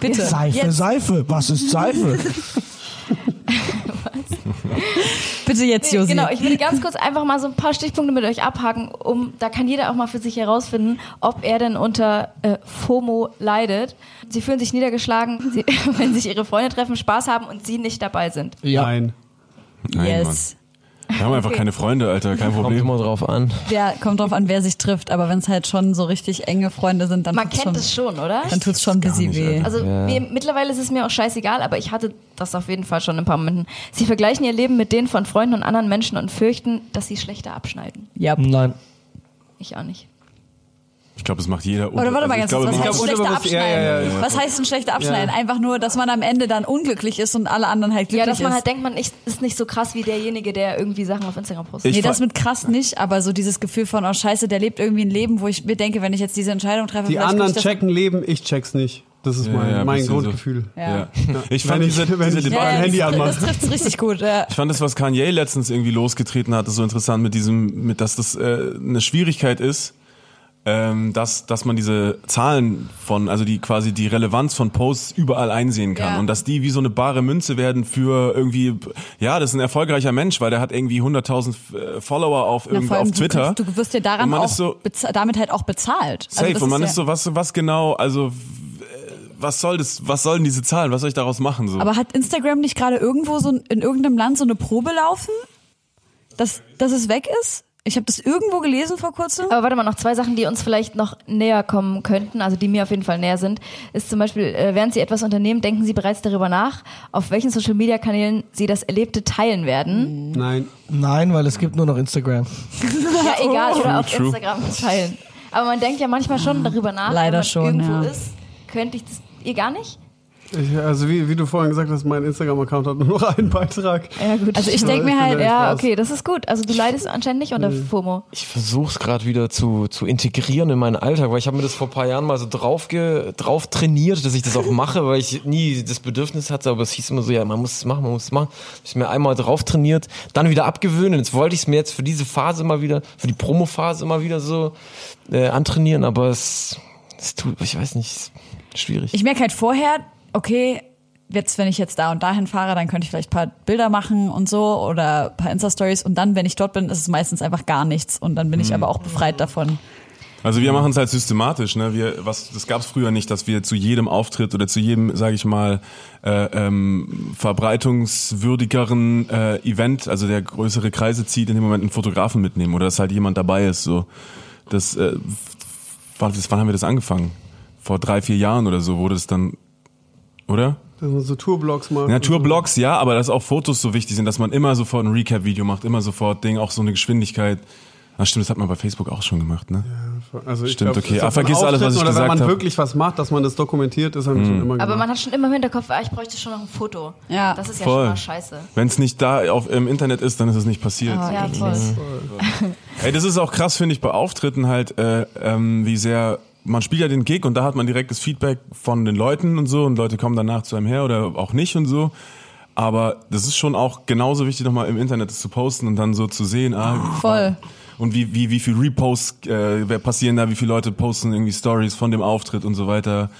Bitte. Seife, Jetzt, Seife. Was ist Seife? bitte jetzt, Nee, Josi. genau, ich will ganz kurz einfach mal so ein paar Stichpunkte mit euch abhaken, um da kann jeder auch mal für sich herausfinden, ob er denn unter äh, FOMO leidet. Sie fühlen sich niedergeschlagen, sie, wenn sich ihre Freunde treffen, Spaß haben und sie nicht dabei sind. Ja. Nein. Nein, yes. Wir haben einfach keine Freunde, Alter, kein Kommt Problem. immer drauf an. Ja, kommt drauf an, wer sich trifft. Aber wenn es halt schon so richtig enge Freunde sind, dann Man tut's kennt schon, es schon, oder? Dann tut's schon ein bisschen weh. Alter. Also Ja. mir, mittlerweile ist es mir auch scheißegal, aber ich hatte das auf jeden Fall schon in ein paar Momenten. Sie vergleichen ihr Leben mit denen von Freunden und anderen Menschen und fürchten, dass sie schlechter abschneiden. Ja. Nein. Ich auch nicht. Ich glaube, das macht jeder. Oder warte mal ganz also kurz, ich was heißt schlechter unterbewusst- ja, abschneiden? ja, ja. Was heißt ein schlechter abschneiden? Einfach nur, dass man am Ende dann unglücklich ist und alle anderen halt glücklich Ja, dass man ist. halt denkt, man ist ist nicht so krass wie derjenige, der irgendwie Sachen auf Instagram postet. Ich nee, das mit krass nicht, aber so dieses Gefühl von, oh scheiße, der lebt irgendwie ein Leben, wo ich mir denke, wenn ich jetzt diese Entscheidung treffe, Die anderen checken Leben, ich check's nicht. Das ist Ja, mein, ja, mein bisschen so. Grundgefühl. Ja. Ja. Ich fand Wenn ich- diese, wenn diese Debatte. Ja, ja, Handy das, anmachen. das trifft's richtig gut. Ja. Ich fand das, was Kanye letztens irgendwie losgetreten hat, ist so interessant mit diesem, mit, dass das äh, eine Schwierigkeit ist, ähm, dass, dass man diese Zahlen von, also die quasi die Relevanz von Posts überall einsehen kann Ja. und dass die wie so eine bare Münze werden für irgendwie, ja, das ist ein erfolgreicher Mensch, weil der hat irgendwie 100.000 äh, Follower auf, Na, irgendwie auf Twitter. Du, kriegst, du wirst dir daran auch ist so- damit halt auch bezahlt. Also Safe das und man ja- ist so, was, was genau, also was soll das, was sollen diese Zahlen, was soll ich daraus machen? So? Aber hat Instagram nicht gerade irgendwo so in irgendeinem Land so eine Probe laufen, dass, dass es weg ist? Ich habe das irgendwo gelesen vor kurzem. Aber warte mal, noch zwei Sachen, die uns vielleicht noch näher kommen könnten, also die mir auf jeden Fall näher sind, ist zum Beispiel, äh, während Sie etwas unternehmen, denken Sie bereits darüber nach, auf welchen Social-Media-Kanälen Sie das Erlebte teilen werden. Nein. Nein, weil es gibt nur noch Instagram. Ja, egal, oder auf true. Instagram teilen. Aber man denkt ja manchmal schon darüber nach, Leider wenn man schon, irgendwo ja. ist. Könnte ich das, ihr gar nicht? Ich, also wie, wie du vorhin gesagt hast, mein Instagram-Account hat nur noch einen Beitrag. Ja, gut. Also ich denk mir Ich halt, Ja, okay, das ist gut. Also du leidest anscheinend nicht unter FOMO. Ich versuche es gerade wieder zu, zu integrieren in meinen Alltag, weil ich habe mir das vor ein paar Jahren mal so drauf, ge, drauf trainiert, dass ich das auch mache, weil ich nie das Bedürfnis hatte, aber es hieß immer so, ja, man muss es machen, man muss es machen. Ich mir einmal drauf trainiert, dann wieder abgewöhnen. Jetzt wollte ich es mir jetzt für diese Phase mal wieder, für die Promo-Phase mal wieder so äh, antrainieren, aber es, es tut, ich weiß nicht, es ist schwierig. Ich merke halt vorher, okay, jetzt, wenn ich jetzt da und dahin fahre, dann könnte ich vielleicht ein paar Bilder machen und so oder ein paar Insta-Stories und dann, wenn ich dort bin, ist es meistens einfach gar nichts und dann bin ich aber auch befreit davon. Also wir machen es halt systematisch. Ne? Wir, was, das gab es früher nicht, dass wir zu jedem Auftritt oder zu jedem, sage ich mal, äh, ähm, verbreitungswürdigeren äh, Event, also der größere Kreise zieht, in dem Moment einen Fotografen mitnehmen oder dass halt jemand dabei ist. So, das, äh, wann, das, wann haben wir das angefangen? Vor drei, vier Jahren oder so wurde es dann, oder? Dass man so Tourblogs macht. Naturblogs, ja, aber dass auch Fotos so wichtig sind, dass man immer sofort ein Recap-Video macht, immer sofort Ding, auch so eine Geschwindigkeit. Ach stimmt, das hat man bei Facebook auch schon gemacht, ne? Also ich Stimmt, glaub, okay. Ah, vergiss alles, was ich oder gesagt wenn man hab. wirklich was macht, dass man das dokumentiert, ist haben wir schon immer gemacht. Aber man hat schon immer im Hinterkopf, ah, ich bräuchte schon noch ein Foto. Ja, das ist ja voll. schon mal scheiße. Wenn es nicht da auf, im Internet ist, dann ist es nicht passiert. Ja, voll. Ey, das ist auch krass, finde ich, bei Auftritten halt, äh, ähm, wie sehr, man spielt ja den Gig und da hat man direktes Feedback von den Leuten und so und Leute kommen danach zu einem her oder auch nicht und so. Aber das ist schon auch genauso wichtig, nochmal im Internet das zu posten und dann so zu sehen, ah, Voll. und wie, wie, wie viel Reposts äh, wer passieren da, wie viele Leute posten irgendwie Stories von dem Auftritt und so weiter.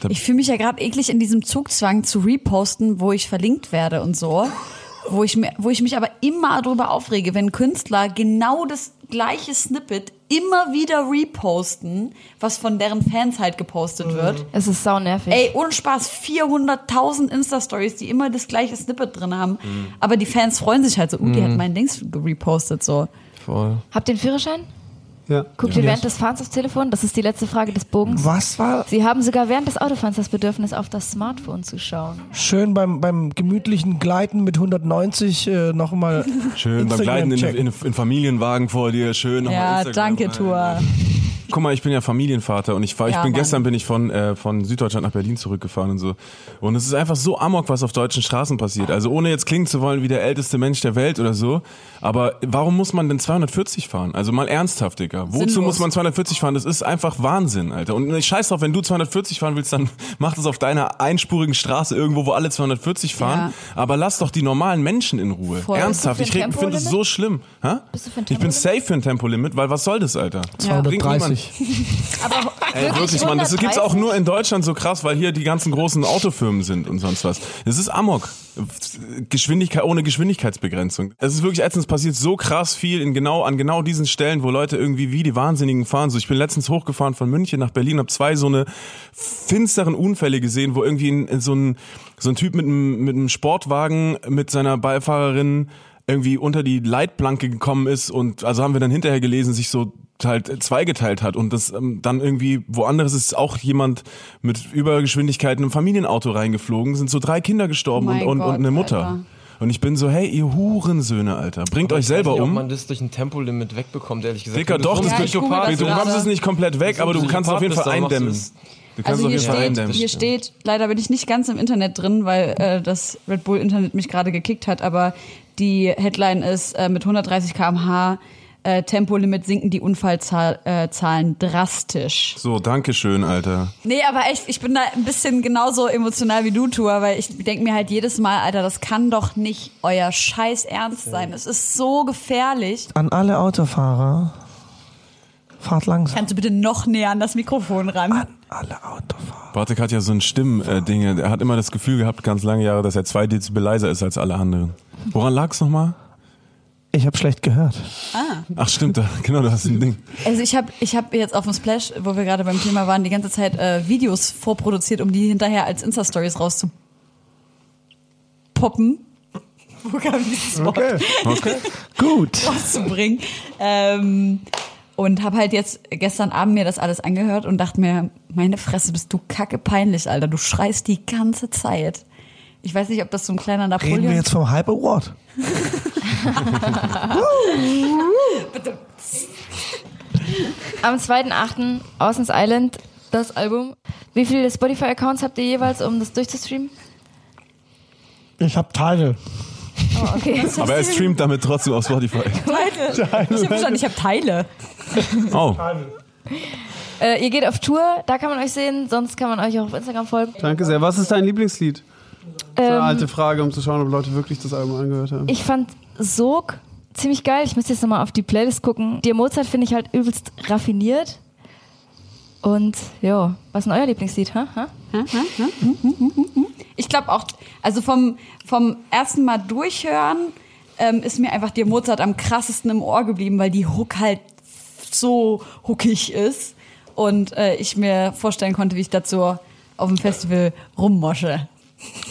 Da, Ich fühle mich ja gerade eklig in diesem Zugzwang zu reposten, wo ich verlinkt werde und so. Wo ich, mir, wo ich mich aber immer darüber aufrege, wenn Künstler genau das gleiche Snippet immer wieder reposten, was von deren Fans halt gepostet wird. Es ist sau nervig. Ey, ohne Spaß, 400.000 Insta-Stories, die immer das gleiche Snippet drin haben. Aber die Fans freuen sich halt so, uh, die hat mein Dings repostet so. Voll. Habt ihr einen Führerschein? Ja. Guckt ihr während des Fahrens aufs Telefon? Das ist die letzte Frage des Bogens. Was war Sie haben sogar während des Autofahrens das Bedürfnis, auf das Smartphone zu schauen. schön beim, beim gemütlichen Gleiten mit 190 äh, nochmal schön beim Gleiten in, in, in Familienwagen vor dir, schön. nochmal Ja, Instagram danke. Tour. Guck mal, ich bin ja Familienvater und ich fahr, ich Ja, bin Mann. gestern bin ich von äh, von Süddeutschland nach Berlin zurückgefahren und so. Und es ist einfach so amok, was auf deutschen Straßen passiert. Also ohne jetzt klingen zu wollen wie der älteste Mensch der Welt oder so, aber warum muss man denn 240 fahren? Also mal ernsthaft, Digga. Wozu Sinnlos. muss man 240 fahren? Das ist einfach Wahnsinn, Alter. Und ich scheiß drauf, wenn du 240 fahren willst, dann mach das auf deiner einspurigen Straße irgendwo, wo alle 240 fahren. Aber lass doch die normalen Menschen in Ruhe. Voll. Ernsthaft, ich finde es so schlimm. Hä? Bist du für ein ich bin safe für ein Tempolimit, weil was soll das, Alter? Bringt niemand- 230. Aber Ey, wirklich, Mann, das gibt's auch nur in Deutschland so krass, weil hier die ganzen großen Autofirmen sind und sonst was. Es ist Amok. Geschwindigkeit ohne Geschwindigkeitsbegrenzung. Es ist wirklich ätzend, es passiert so krass viel in genau, an genau diesen Stellen, wo Leute irgendwie wie die Wahnsinnigen fahren. So, ich bin letztens hochgefahren von München nach Berlin, habe zwei so eine finsteren Unfälle gesehen, wo irgendwie ein, so ein, so ein Typ mit einem, mit einem Sportwagen mit seiner Beifahrerin irgendwie unter die Leitplanke gekommen ist und also haben wir dann hinterher gelesen, sich so halt zweigeteilt hat und das ähm, dann irgendwie woanders ist auch jemand mit Übergeschwindigkeit in ein Familienauto reingeflogen, sind so drei Kinder gestorben und, und, Gott, und eine Mutter. Alter. Und ich bin so, hey, ihr Hurensöhne, Alter, bringt Aber euch ich selber weiß nicht, um. Ob man das durch ein Tempolimit wegbekommt, ehrlich gesagt. Dicker, doch, so das Ja, ich Psychopath das du bekommst es nicht komplett weg, aber du kannst auf jeden Fall eindämmen. Du kannst Also auf hier jeden Fall steht, eindämmen. hier steht, leider bin ich nicht ganz im Internet drin, weil äh, das Red Bull Internet mich gerade gekickt hat, aber die Headline ist äh, mit 130 km/h äh, Tempolimit sinken die Unfallzahlen äh, drastisch. So, danke schön, Alter. Nee, aber echt, ich bin da ein bisschen genauso emotional wie du, Tua, weil ich denke mir halt jedes Mal, Alter, das kann doch nicht euer Scheiß Ernst sein. Es ist so gefährlich. An alle Autofahrer, fahrt langsam. Kannst du bitte noch näher an das Mikrofon ran? An alle Autofahrer. Bartek hat ja so ein Stimmding. Er hat immer das Gefühl gehabt, ganz lange Jahre, dass er zwei Dezibel leiser ist als alle anderen. Woran lag's nochmal? Ich habe schlecht gehört. Ach stimmt, da, genau, du hast ein Ding. Also ich habe ich hab jetzt auf dem Splash, wo wir gerade beim Thema waren, die ganze Zeit äh, Videos vorproduziert, um die hinterher als Insta-Stories rauszupoppen. Wo kam dieses Wort Okay. Gut. rauszubringen? Ähm, und habe halt jetzt gestern Abend mir das alles angehört und dachte mir, meine Fresse, bist du kacke peinlich, Alter. Du schreist die ganze Zeit. Ich weiß nicht, ob das so ein kleiner Napoleon... Reden wir jetzt vom Hype Award? Am 2.8. Ocean's Island, das Album. Wie viele Spotify-Accounts habt ihr jeweils, um das durchzustreamen? Ich habe Teile. Oh, okay. Aber er streamt damit trotzdem auf Spotify. Teile. Ich habe verstanden, ich habe Teile. Oh, äh, ihr geht auf Tour, da kann man euch sehen, sonst kann man euch auch auf Instagram folgen. Danke sehr. Was ist dein Lieblingslied? Das ist eine Ähm, alte Frage, um zu schauen, ob Leute wirklich das Album angehört haben. Ich fand Sog ziemlich geil. Ich müsste jetzt nochmal auf die Playlist gucken. Dir Mozart finde ich halt übelst raffiniert. Und ja, was ist denn euer Lieblingslied? Ha? Ha? Ich glaube auch, also vom, vom ersten Mal durchhören ähm, ist mir einfach dir Mozart am krassesten im Ohr geblieben, weil die Hook halt so hookig ist und äh, ich mir vorstellen konnte, wie ich dazu auf dem Festival rummosche.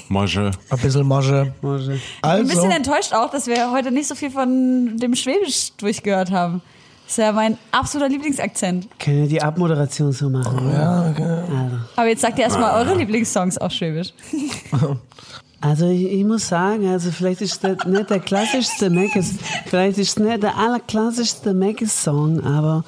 Mosche. Ein bisschen Masche. Mosche. Ein Also, bisschen enttäuscht auch, dass wir heute nicht so viel von dem Schwäbisch durchgehört haben. Das ist ja mein absoluter Lieblingsakzent. Können wir die Abmoderation so machen? ja, okay. Aber jetzt sagt ihr erstmal eure Lieblingssongs auf Schwäbisch. Also ich, ich muss sagen, also vielleicht ist das nicht der klassischste Meckes, vielleicht ist es nicht der allerklassischste Meckes-Song, aber,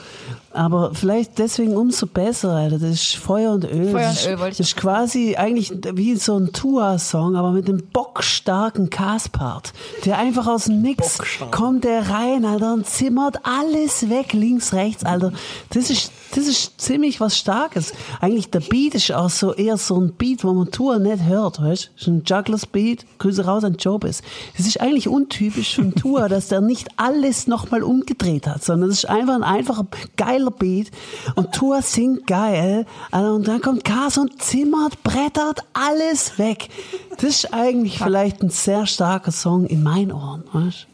aber vielleicht deswegen umso besser, Alter. Das ist Feuer und Öl. Feuer das und Öl ist, wollte ich Das ist quasi eigentlich wie so ein Tua-Song, aber mit einem bockstarken Cast-Part. Der einfach aus dem Nix kommt der rein, Alter, und zimmert alles weg, links, rechts, Alter. Das ist, das ist ziemlich was Starkes. Eigentlich der Beat ist auch so eher so ein Beat, wo man Tour nicht hört, weißt? Ist ein Jugglers Beat. Grüße raus an Jobis. Das ist eigentlich untypisch von Tour, dass der nicht alles nochmal umgedreht hat, sondern das ist einfach ein einfacher, geiler Beat. Und Tour singt geil, Alter, und dann kommt Kas und zimmert, brettert alles weg. Das ist eigentlich vielleicht ein sehr starker Song in meinen Ohren, weißt?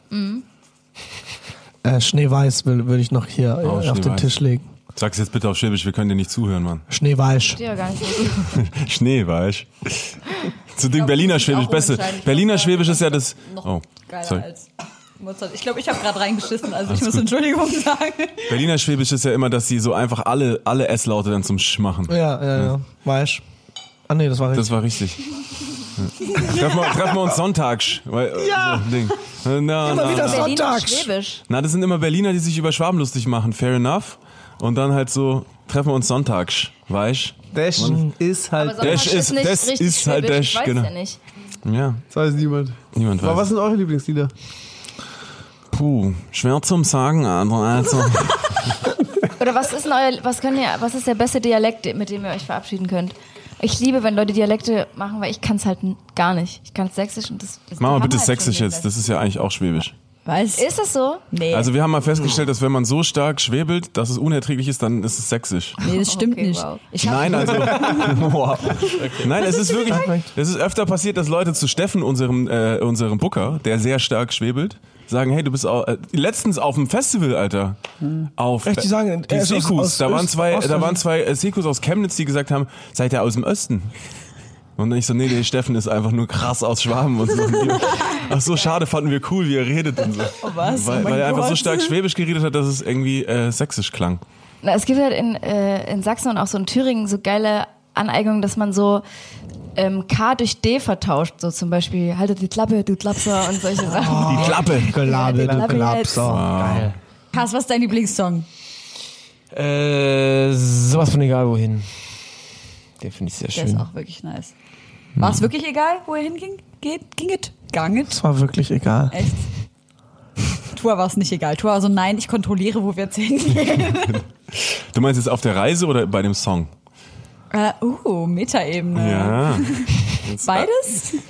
Äh, Schneeweiß will- würde ich noch hier äh, Oh, auf den Schneeweiß. Tisch legen. Sag's jetzt bitte auf Schwäbisch, wir können dir nicht zuhören, Mann. Schneeweiß. Ja, gar nicht so. Schnee, weißt Zu dem Berliner Schwäbisch, beste. Berliner Schwäbisch ist ja das. Noch Oh, geiler sorry. Ich glaube, ich habe gerade reingeschissen, also ich Alles muss gut. Entschuldigung sagen. Berliner Schwäbisch ist ja immer, dass sie so einfach alle, alle S-Laute dann zum Sch machen. Ja, ja, ja. Weiß. Ah nee, das war richtig. Das war richtig. Ja. treffen, wir, treffen wir uns sonntags. Weil, ja. So, Ding. Na, na, Immer wieder na. Berliner Sonntags. Schwäbisch. na, das sind immer Berliner, die sich über Schwaben lustig machen. Fair enough. Und dann halt so, treffen wir uns sonntags. Weißt Dash ist Aber halt. Sonntags Das ist- nicht das richtig ist halt Schwäbisch. das, Ich weiß genau. ja nicht. Ja, Das weiß niemand. niemand Aber was weiß. sind eure Lieblingslieder? Puh, schwer zum Sagen. Also. Oder was ist euer, was könnt ihr, was ist der beste Dialekt, mit dem ihr euch verabschieden könnt? Ich liebe, wenn Leute Dialekte machen, weil ich kann es halt gar nicht. Ich kann es Sächsisch und das. Mach mal bitte halt Sächsisch jetzt. Das ist ja eigentlich auch Schwäbisch. Was? Ist das so? Nee, Also wir haben mal festgestellt, dass wenn man so stark schwebelt, dass es unerträglich ist, dann ist es sächsisch. nee, das stimmt Okay, nicht. wow. Nein, also wow. Nein, es ist wirklich, es ist öfter passiert, dass Leute zu Steffen, unserem äh, unserem Booker, der sehr stark schwebelt, sagen, hey, du bist auch, äh, letztens auf dem Festival, Alter, auf Echt, die sagen, die ist aus- Sekus, aus da waren zwei, da waren zwei äh, Sekus aus Chemnitz, die gesagt haben, seid ihr aus dem Osten? Und ich so, nee, nee, Steffen ist einfach nur krass aus Schwaben und so. Ach so, schade, fanden wir cool, wie er redet und so. was? Weil, Oh weil er einfach so stark Schwäbisch geredet hat, dass es irgendwie äh, sächsisch klang. Na, es gibt halt in, äh, in Sachsen und auch so in Thüringen so geile Aneignungen, dass man so ähm, K durch D vertauscht, so zum Beispiel, haltet die Klappe, du Klapser und solche Sachen. Die Klappe. Ja, die du Klappe Klapser. Geil. Kass, was ist dein Lieblingssong? Äh, sowas von egal wohin. Den finde ich sehr Der ist schön. auch wirklich nice. War es wirklich egal, wo er hinging? Geht? Ging es? Ganget? Das war wirklich egal. Echt? Tour war es nicht egal. Tour war so, nein, ich kontrolliere, wo wir jetzt hingehen. Du meinst jetzt auf der Reise oder bei dem Song? Äh, uh, Metaebene. Ja. Jetzt, Beides?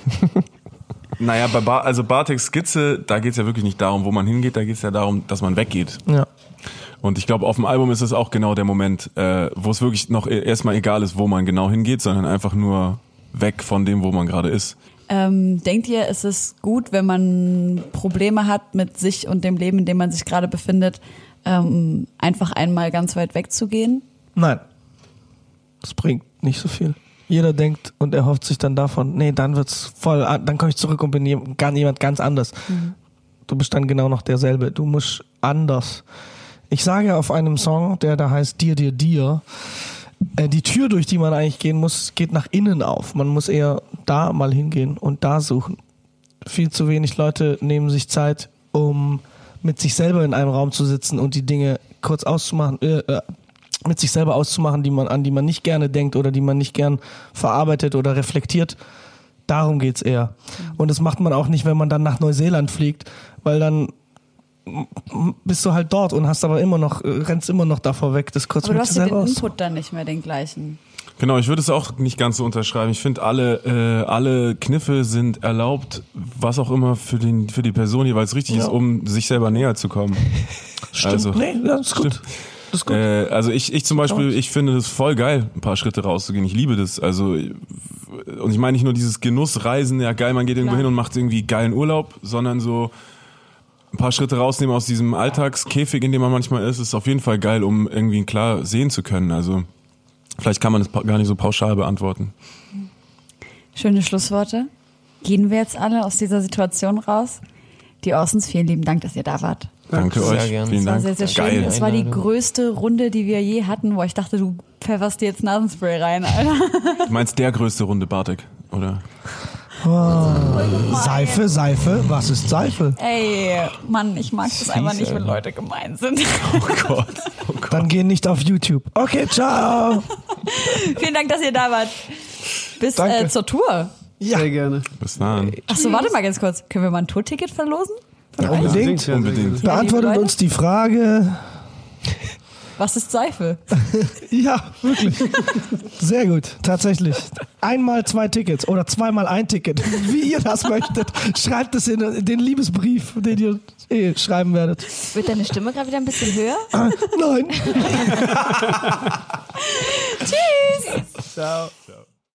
Naja, bei Bar, also Bartex Skizze, da geht's ja wirklich nicht darum, wo man hingeht, da geht's ja darum, dass man weggeht. Ja. Und ich glaube, auf dem Album ist es auch genau der Moment, äh, wo es wirklich noch e- erstmal egal ist, wo man genau hingeht, sondern einfach nur weg von dem, wo man gerade ist. Ähm, denkt ihr, ist es gut, wenn man Probleme hat mit sich und dem Leben, in dem man sich gerade befindet, ähm, einfach einmal ganz weit wegzugehen? Nein. Das bringt nicht so viel. Jeder denkt und erhofft sich dann davon, nee, dann wird's voll, an- dann komme ich zurück und bin jemand ganz anders. Du bist dann genau noch derselbe. Du musst anders. Ich sage auf einem Song, der da heißt Dir, dir, dir, äh, die Tür, durch die man eigentlich gehen muss, geht nach innen auf. Man muss eher da mal hingehen und da suchen. Viel zu wenig Leute nehmen sich Zeit, um mit sich selber in einem Raum zu sitzen und die Dinge kurz auszumachen, äh, äh, mit sich selber auszumachen, die man, an die man nicht gerne denkt oder die man nicht gern verarbeitet oder reflektiert. Darum geht's eher. Und das macht man auch nicht, wenn man dann nach Neuseeland fliegt, weil dann bist du halt dort und hast aber immer noch, rennst immer noch davor weg, das kurz Aber du mit dir hast ja den selber aus. Input dann nicht mehr den gleichen. Genau, ich würde es auch nicht ganz so unterschreiben. Ich finde, alle, äh, alle Kniffe sind erlaubt, was auch immer für, den, für die Person jeweils richtig Ja. ist, um sich selber näher zu kommen. Stimmt. Also- nee, das ist gut. Das ist gut. Äh, also ich, ich zum Beispiel, ich finde das voll geil, ein paar Schritte rauszugehen. Ich liebe das. Also und ich meine nicht nur dieses Genussreisen, ja geil, man geht irgendwo Klar. hin und macht irgendwie geilen Urlaub, sondern so ein paar Schritte rausnehmen aus diesem Alltagskäfig, in dem man manchmal ist, ist auf jeden Fall geil, um irgendwie klar sehen zu können. Also vielleicht kann man das gar nicht so pauschal beantworten. Schöne Schlussworte. Gehen wir jetzt alle aus dieser Situation raus? Die Orsons, vielen lieben Dank, dass ihr da wart. Danke Sehr euch. gern. Vielen Dank. sehr, sehr schön. Geil. Es war die größte Runde, die wir je hatten, wo ich dachte, du pfefferst dir jetzt Nasenspray rein, Alter. Du meinst der größte Runde Bartek, oder? Seife, Seife, was ist Seife? Ey, Mann, ich mag das einfach nicht, wenn. Leute gemein sind. Oh Gott. Oh Gott. Dann geh nicht auf YouTube. Okay, ciao. Vielen Dank, dass ihr da wart. Bis äh, zur Tour. Sehr gerne. Bis dann. Achso, warte mal ganz kurz. Können wir mal ein Tourticket verlosen? Unbedingt. Ja, Unbedingt. sehr gerne. Beantwortet uns die Frage. Was ist Seife? Ja, wirklich. Sehr gut, tatsächlich. Einmal zwei Tickets oder zweimal ein Ticket, wie ihr das möchtet. Schreibt es in den Liebesbrief, den ihr eh schreiben werdet. Wird deine Stimme gerade wieder ein bisschen höher? Nein. Tschüss! Ciao.